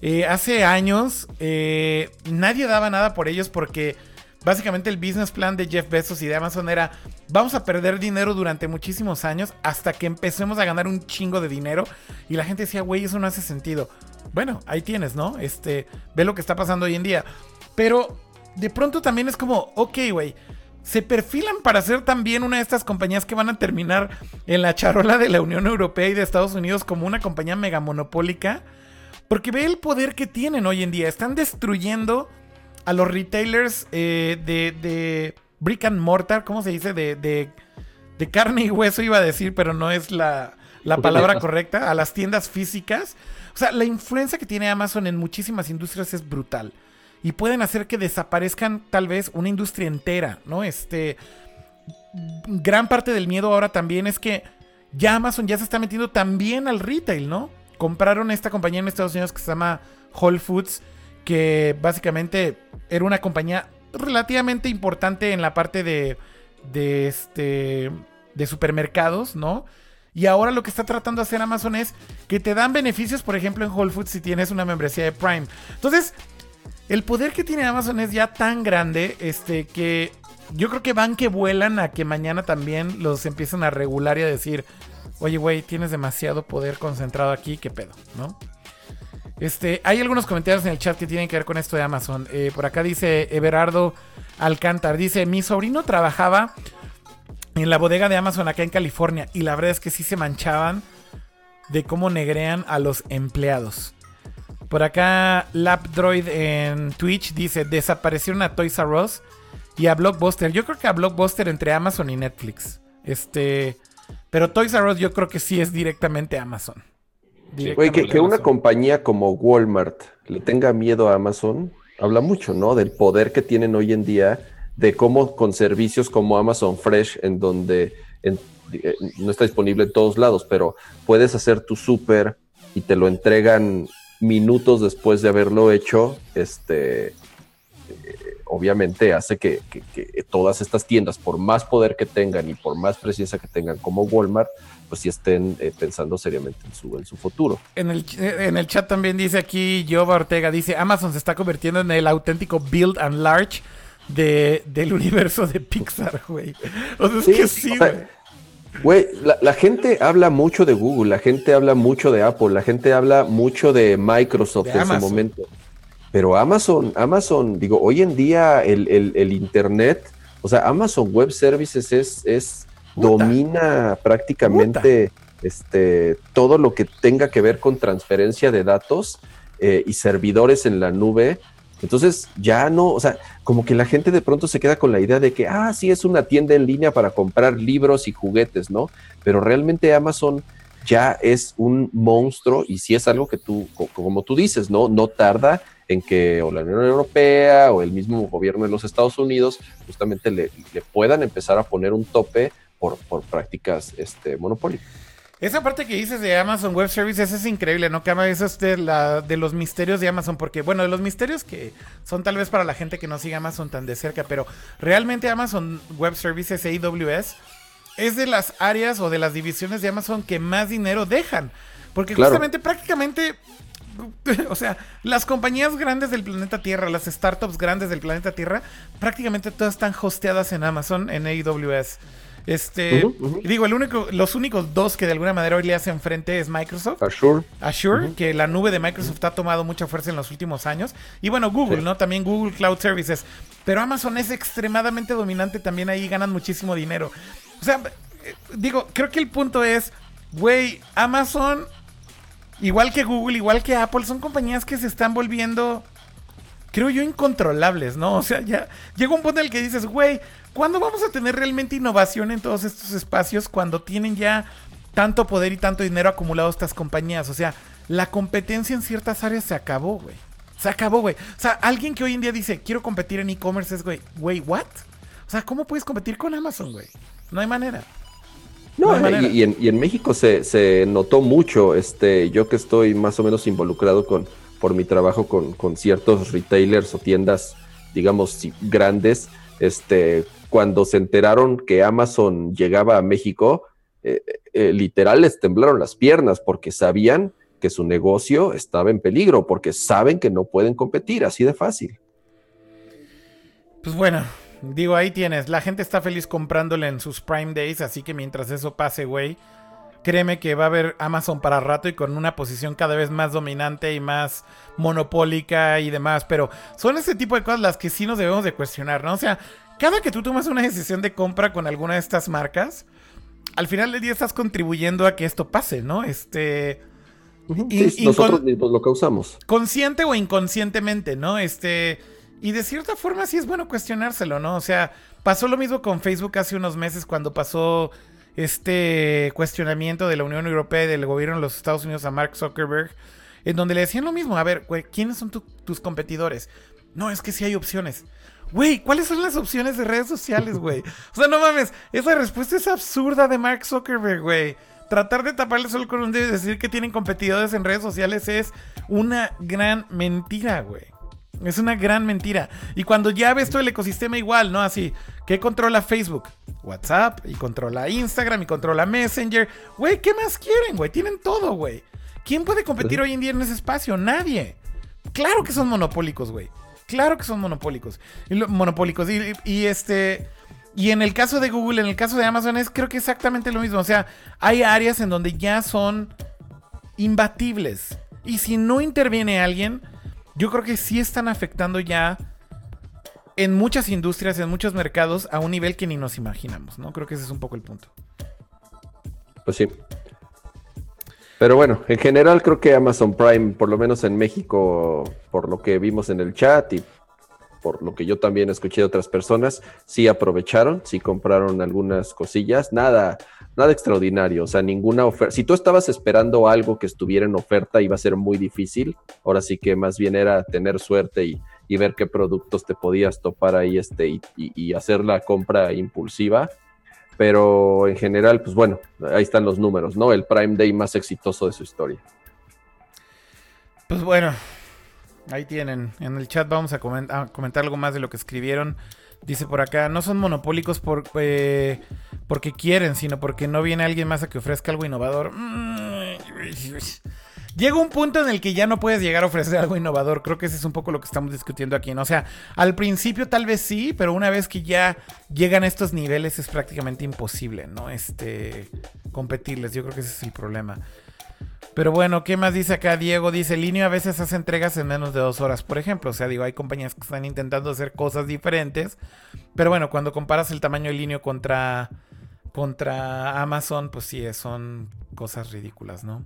eh, hace años eh, nadie daba nada por ellos porque básicamente el business plan de Jeff Bezos y de Amazon era vamos a perder dinero durante muchísimos años hasta que empecemos a ganar un chingo de dinero y la gente decía, güey, eso no hace sentido. Bueno, ahí tienes, ¿no? Este, ve lo que está pasando hoy en día. Pero de pronto también es como, ok, güey, se perfilan para ser también una de estas compañías que van a terminar en la charola de la Unión Europea y de Estados Unidos como una compañía megamonopólica. Porque ve el poder que tienen hoy en día. Están destruyendo a los retailers eh, de, de, brick and mortar, ¿cómo se dice? De, de, de, carne y hueso iba a decir, pero no es la, la palabra correcta. A las tiendas físicas. O sea, la influencia que tiene Amazon en muchísimas industrias es brutal y pueden hacer que desaparezcan tal vez una industria entera, ¿no? Este gran parte del miedo ahora también es que ya Amazon ya se está metiendo también al retail, ¿no? Compraron esta compañía en Estados Unidos que se llama Whole Foods, que básicamente era una compañía relativamente importante en la parte de, de este de supermercados, ¿no? Y ahora lo que está tratando de hacer Amazon es que te dan beneficios, por ejemplo, en Whole Foods si tienes una membresía de Prime. Entonces, el poder que tiene Amazon es ya tan grande este, que yo creo que van que vuelan a que mañana también los empiecen a regular y a decir, oye, güey, tienes demasiado poder concentrado aquí, qué pedo, ¿no? Este, hay algunos comentarios en el chat que tienen que ver con esto de Amazon. Eh, por acá dice Everardo Alcántar, dice, mi sobrino trabajaba en la bodega de Amazon acá en California y la verdad es que sí se manchaban de cómo negrean a los empleados. Por acá, Lapdroid en Twitch dice: desaparecieron a Toys R Us y a Blockbuster. Yo creo que a Blockbuster entre Amazon y Netflix. Este. Pero Toys R Us yo creo que sí es directamente Amazon. Que, una compañía como Walmart le tenga miedo a Amazon, habla mucho, ¿no? Del poder que tienen hoy en día, de cómo con servicios como Amazon Fresh, en donde eh, no está disponible en todos lados, pero puedes hacer tu súper y te lo entregan minutos después de haberlo hecho, este, eh, obviamente hace que, todas estas tiendas, por más poder que tengan y por más presencia que tengan como Walmart, pues sí estén eh, pensando seriamente en su, en su futuro. En el, en el chat también dice aquí Jova Ortega, dice Amazon se está convirtiendo en el auténtico build and large de, del universo de Pixar, güey. O sea, es que sí, Güey, la, gente habla mucho de Google, la gente habla mucho de Apple, la gente habla mucho de Microsoft en su momento. Pero Amazon, Amazon, digo, hoy en día el, Internet, o sea, Amazon Web Services es, es domina prácticamente este, todo lo que tenga que ver con transferencia de datos eh, y servidores en la nube. Entonces ya no, o sea, como que la gente de pronto se queda con la idea de que, ah, sí, es una tienda en línea para comprar libros y juguetes, ¿no? Pero realmente Amazon ya es un monstruo y si es algo que tú, como tú dices, ¿no? No tarda en que o la Unión Europea o el mismo gobierno de los Estados Unidos justamente le, puedan empezar a poner un tope por, por prácticas este, monopólicas. Esa parte que dices de Amazon Web Services es increíble, ¿no? Que eso es de, la, de los misterios de Amazon, porque, bueno, de los misterios que son tal vez para la gente que no sigue Amazon tan de cerca, pero realmente Amazon Web Services AWS es de las áreas o de las divisiones de Amazon que más dinero dejan. Porque justamente, prácticamente, o sea, las compañías grandes del planeta Tierra, las startups grandes del planeta Tierra, prácticamente todas están hosteadas en Amazon, en AWS. Este, digo, el único, los únicos dos que de alguna manera hoy le hacen frente es Microsoft. Azure. Azure, que la nube de Microsoft ha tomado mucha fuerza en los últimos años. Y bueno, Google, ¿no? También Google Cloud Services. Pero Amazon es extremadamente dominante también ahí, ganan muchísimo dinero. O sea, eh, digo, creo que el punto es, güey, Amazon, igual que Google, igual que Apple, son compañías que se están volviendo creo yo, incontrolables, ¿no? O sea, ya llega un punto en el que dices, güey, ¿cuándo vamos a tener realmente innovación en todos estos espacios cuando tienen ya tanto poder y tanto dinero acumulado estas compañías? O sea, la competencia en ciertas áreas se acabó, güey. Se acabó, güey. O sea, alguien que hoy en día dice, quiero competir en e-commerce es, güey, güey, ¿what? O sea, ¿cómo puedes competir con Amazon, güey? No hay manera. No, y, en, México se, se, notó mucho, este, yo que estoy más o menos involucrado con, por mi trabajo con, ciertos retailers o tiendas, digamos, grandes, este, cuando se enteraron que Amazon llegaba a México, eh, eh, literal les temblaron las piernas porque sabían que su negocio estaba en peligro, porque saben que no pueden competir, así de fácil. Pues bueno, digo, ahí tienes, la gente está feliz comprándole en sus Prime Days, así que mientras eso pase, güey, créeme que va a haber Amazon para rato y con una posición cada vez más dominante y más monopólica y demás. Pero son ese tipo de cosas las que sí nos debemos de cuestionar, ¿no? O sea, cada que tú tomas una decisión de compra con alguna de estas marcas, al final del día estás contribuyendo a que esto pase, ¿no? Este. nosotros mismos lo causamos. Consciente o inconscientemente, ¿no? Este. Y de cierta forma sí es bueno cuestionárselo, ¿no? O sea, pasó lo mismo con Facebook hace unos meses cuando pasó este cuestionamiento de la Unión Europea y del gobierno de los Estados Unidos a Mark Zuckerberg, en donde le decían lo mismo, a ver, güey, ¿quiénes son tus competidores? No, es que sí hay opciones. Güey, ¿cuáles son las opciones de redes sociales, güey? O sea, no mames, esa respuesta es absurda de Mark Zuckerberg, güey. Tratar de taparle solo con un dedo y decir que tienen competidores en redes sociales es una gran mentira, güey. Es una gran mentira. Y cuando ya ves todo el ecosistema igual, ¿no? Así, ¿qué controla Facebook? WhatsApp, y controla Instagram, y controla Messenger. Güey, ¿qué más quieren, güey? Tienen todo, güey. ¿Quién puede competir hoy en día en ese espacio? Nadie. Claro que son monopólicos, güey. Claro que son monopólicos. Y monopólicos. Y, este. Y en el caso de Google, en el caso de Amazon, es creo que exactamente lo mismo. O sea, hay áreas en donde ya son imbatibles. Y si no interviene alguien, yo creo que sí están afectando ya en muchas industrias, en muchos mercados, a un nivel que ni nos imaginamos, ¿no? Creo que ese es un poco el punto. Pues sí. Pero bueno, en general creo que Amazon Prime, por lo menos en México, por lo que vimos en el chat y por lo que yo también escuché de otras personas, sí aprovecharon, sí compraron algunas cosillas, nada, nada extraordinario, o sea, ninguna oferta. Si tú estabas esperando algo que estuviera en oferta, iba a ser muy difícil. Ahora sí que más bien era tener suerte y, ver qué productos te podías topar ahí este, y, hacer la compra impulsiva. Pero en general, pues bueno, ahí están los números, ¿no? El Prime Day más exitoso de su historia. Pues bueno, ahí tienen. En el chat vamos a, comentar algo más de lo que escribieron. Dice por acá, no son monopólicos por, eh, porque quieren, sino porque no viene alguien más a que ofrezca algo innovador. Llega un punto en el que ya no puedes llegar a ofrecer algo innovador. Creo que ese es un poco lo que estamos discutiendo aquí. ¿no? O sea, al principio tal vez sí, pero una vez que ya llegan a estos niveles es prácticamente imposible, ¿no? Este, competirles. Yo creo que ese es el problema. Pero bueno, ¿qué más dice acá Diego? Dice, Linio a veces hace entregas en menos de dos horas, por ejemplo. O sea, digo, hay compañías que están intentando hacer cosas diferentes. Pero bueno, cuando comparas el tamaño de Linio contra, contra Amazon, pues sí, son cosas ridículas, ¿no?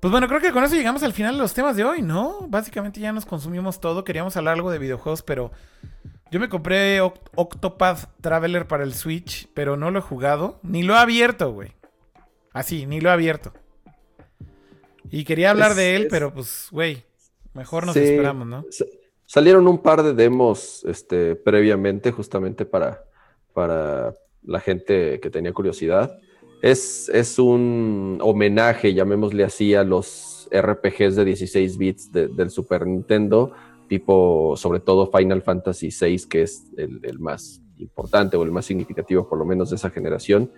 Pues bueno, creo que con eso llegamos al final de los temas de hoy, ¿no? Básicamente ya nos consumimos todo. Queríamos hablar algo de videojuegos, pero yo me compré Octopath Traveler para el Switch, pero no lo he jugado. Ni lo he abierto, güey. Así, ni lo he abierto. Y quería hablar de él, pero pues, güey, mejor nos esperamos, ¿no? Salieron un par de demos este, previamente, justamente para, para la gente que tenía curiosidad. Es, es un homenaje, llamémosle así, a los RPGs de 16 bits del Super Nintendo, tipo, sobre todo Final Fantasy VI, que es el, más importante o el más significativo, por lo menos de esa generación.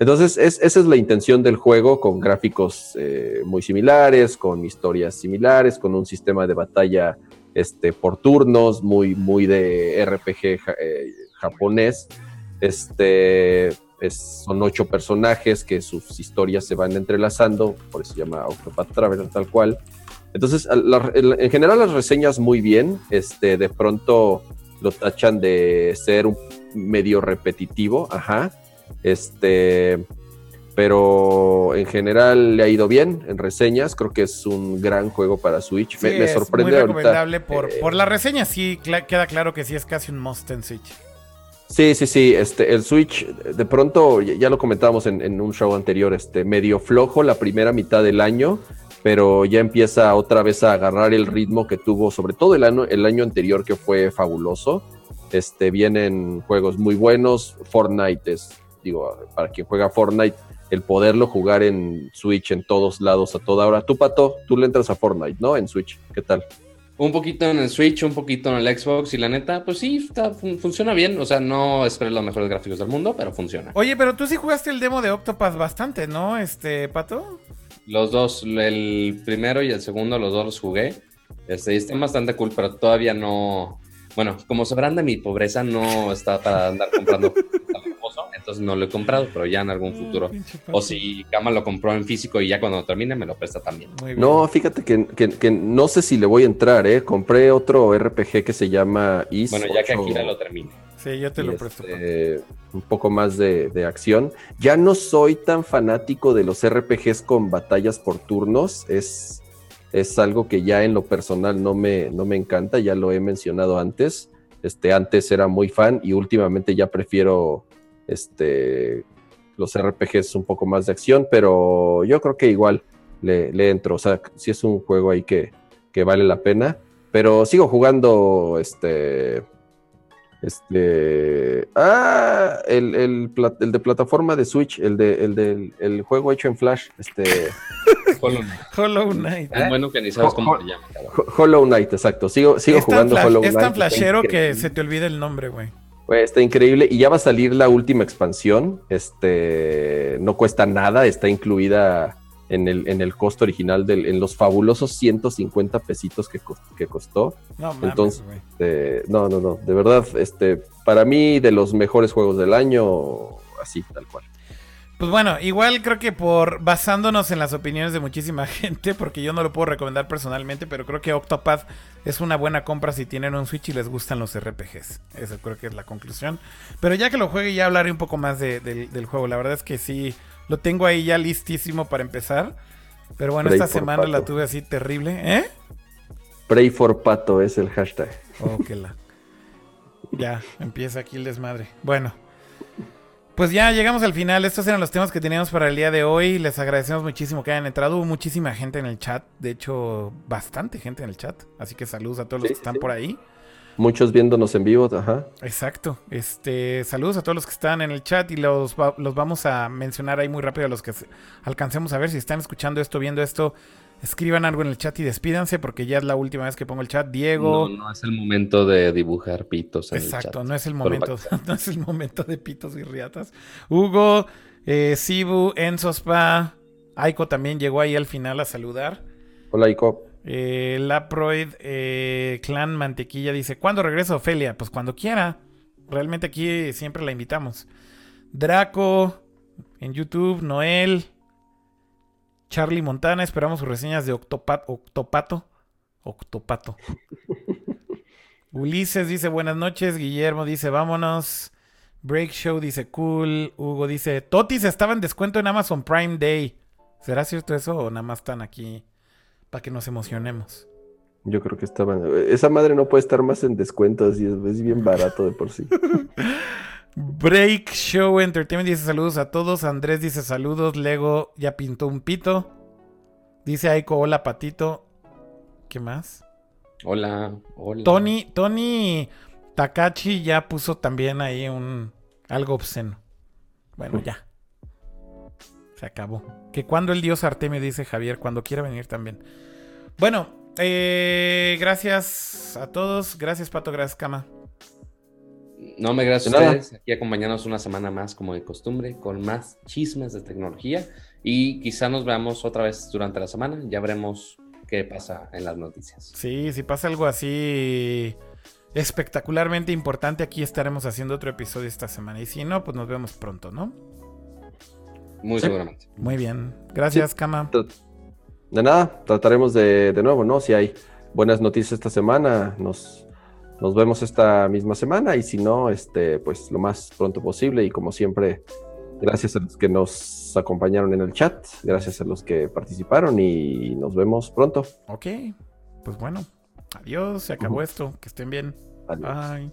Entonces, esa es la intención del juego, con gráficos eh, muy similares, con historias similares, con un sistema de batalla este, por turnos, muy, muy de RPG eh, japonés. Este, son ocho personajes que sus historias se van entrelazando, por eso se llama Octopath Traveler tal cual. Entonces, en general las reseñas muy bien, este, de pronto lo tachan de ser un medio repetitivo, ajá, este, pero en general le ha ido bien en reseñas. Creo que es un gran juego para Switch. me, sorprende muy recomendable por, eh, por la reseña. Sí, queda claro que sí es casi un must en Switch. Sí, sí, sí. Este, el Switch, de pronto, ya lo comentábamos en, un show anterior, este, medio flojo la primera mitad del año, pero ya empieza otra vez a agarrar el ritmo que tuvo, sobre todo el año, el año anterior, que fue fabuloso. Este, vienen juegos muy buenos. Fortnite es digo, para quien juega Fortnite, el poderlo jugar en Switch en todos lados a toda hora. Tú, Pato, tú le entras a Fortnite, ¿no? En Switch, ¿qué tal? Un poquito en el Switch, un poquito en el Xbox y la neta, pues sí, funciona bien. O sea, no esperé los mejores gráficos del mundo, pero funciona. Oye, pero tú sí jugaste el demo de Octopath bastante, ¿no, este, Pato? Los dos, el primero y el segundo, los dos los jugué. Este, están bastante cool, pero todavía no... Bueno, como sabrán de mi pobreza, no está para andar comprando entonces no lo he comprado, pero ya en algún futuro. O si Kama lo compró en físico y ya cuando termine me lo presta también. No, fíjate que, no sé si le voy a entrar, ¿eh? Compré otro RPG que se llama Is. Bueno, ya que Akira lo termine. Sí, yo te lo presto. Este, un poco más de, de, acción. Ya no soy tan fanático de los RPGs con batallas por turnos. Es, es algo que ya en lo personal no me, no me encanta, ya lo he mencionado antes. Este, antes era muy fan y últimamente ya prefiero este, los RPGs un poco más de acción, pero yo creo que igual le, le entro. O sea, si es un juego ahí que, que vale la pena. Pero sigo jugando este este. Ah, el, el, el, de plataforma de Switch, el de el del el juego hecho en Flash. Este. Hollow Knight. Hollow Knight. Es bueno que ni sabes cómo se llama. Hollow Knight, exacto. Sigo, sigo jugando Hollow Knight. Es tan flashero que se te olvida el nombre, güey. Está increíble. Y ya va a salir la última expansión. Este. No cuesta nada. Está incluida en el, en el costo original, del, en los fabulosos 150 pesitos que, que costó. No, Entonces, este, no, no, no, de verdad, este, para mí de los mejores juegos del año, así, tal cual. Pues bueno, igual creo que por basándonos en las opiniones de muchísima gente, porque yo no lo puedo recomendar personalmente, pero creo que Octopath es una buena compra si tienen un Switch y les gustan los RPGs. Esa creo que es la conclusión. Pero ya que lo juegue ya hablaré un poco más del juego. La verdad es que sí, lo tengo ahí ya listísimo para empezar. Pero bueno, esta semana la tuve así terrible. ¿Eh? Pray for Pato es el hashtag. Oh, la. Ya, empieza aquí el desmadre. Bueno. Pues ya llegamos al final. Estos eran los temas que teníamos para el día de hoy. Les agradecemos muchísimo que hayan entrado. Hubo muchísima gente en el chat. De hecho, bastante gente en el chat. Así que saludos a todos los que están por ahí. Muchos viéndonos en vivo, ajá. Exacto. Este, saludos a todos los que están en el chat y los, los vamos a mencionar ahí muy rápido a los que alcancemos a ver. Si están escuchando esto, viendo esto, escriban algo en el chat y despídanse porque ya es la última vez que pongo el chat. Diego. No, no es el momento de dibujar pitos. Exacto, no es el momento. No es el momento de pitos y riatas. Hugo, eh, Sibu, Enzo Spa, Aiko también llegó ahí al final a saludar. Hola, Aiko. Eh, Laproid, eh, Clan Mantequilla dice: ¿Cuándo regresa Ofelia? Pues cuando quiera. Realmente aquí siempre la invitamos. Draco en YouTube, Noel, Charlie Montana, esperamos sus reseñas de Octopato. Octopato. Ulises dice buenas noches. Guillermo dice vámonos. Break Show dice cool. Hugo dice Totis estaba en descuento en Amazon Prime Day. ¿Será cierto eso o nada más están aquí para que nos emocionemos? Yo creo que estaban. Esa madre no puede estar más en descuento, así es, bien barato de por sí. Break Show Entertainment dice saludos a todos. Andrés dice saludos. Lego ya pintó un pito. Dice Aiko, hola patito. ¿Qué más? Hola, hola. Tony, Tony Takachi ya puso también ahí un algo obsceno. Bueno, ya. Se acabó. Que cuando el dios Artemio dice Javier, cuando quiera venir también. Bueno, eh, gracias a todos. Gracias, Pato. Gracias, Cama. No me gracias a ustedes. Aquí acompañarnos una semana más, como de costumbre, con más chismes de tecnología. Y quizá nos veamos otra vez durante la semana. Ya veremos qué pasa en las noticias. Sí, si pasa algo así espectacularmente importante, aquí estaremos haciendo otro episodio esta semana. Y si no, pues nos vemos pronto, ¿no? Muy seguramente. Muy bien. Gracias, Kama. De nada, trataremos de, de nuevo, ¿no? Si hay buenas noticias esta semana, nos nos vemos esta misma semana y si no, este, pues lo más pronto posible y como siempre, gracias a los que nos acompañaron en el chat, gracias a los que participaron y nos vemos pronto. Ok, pues bueno, adiós, se acabó esto, que estén bien. Bye.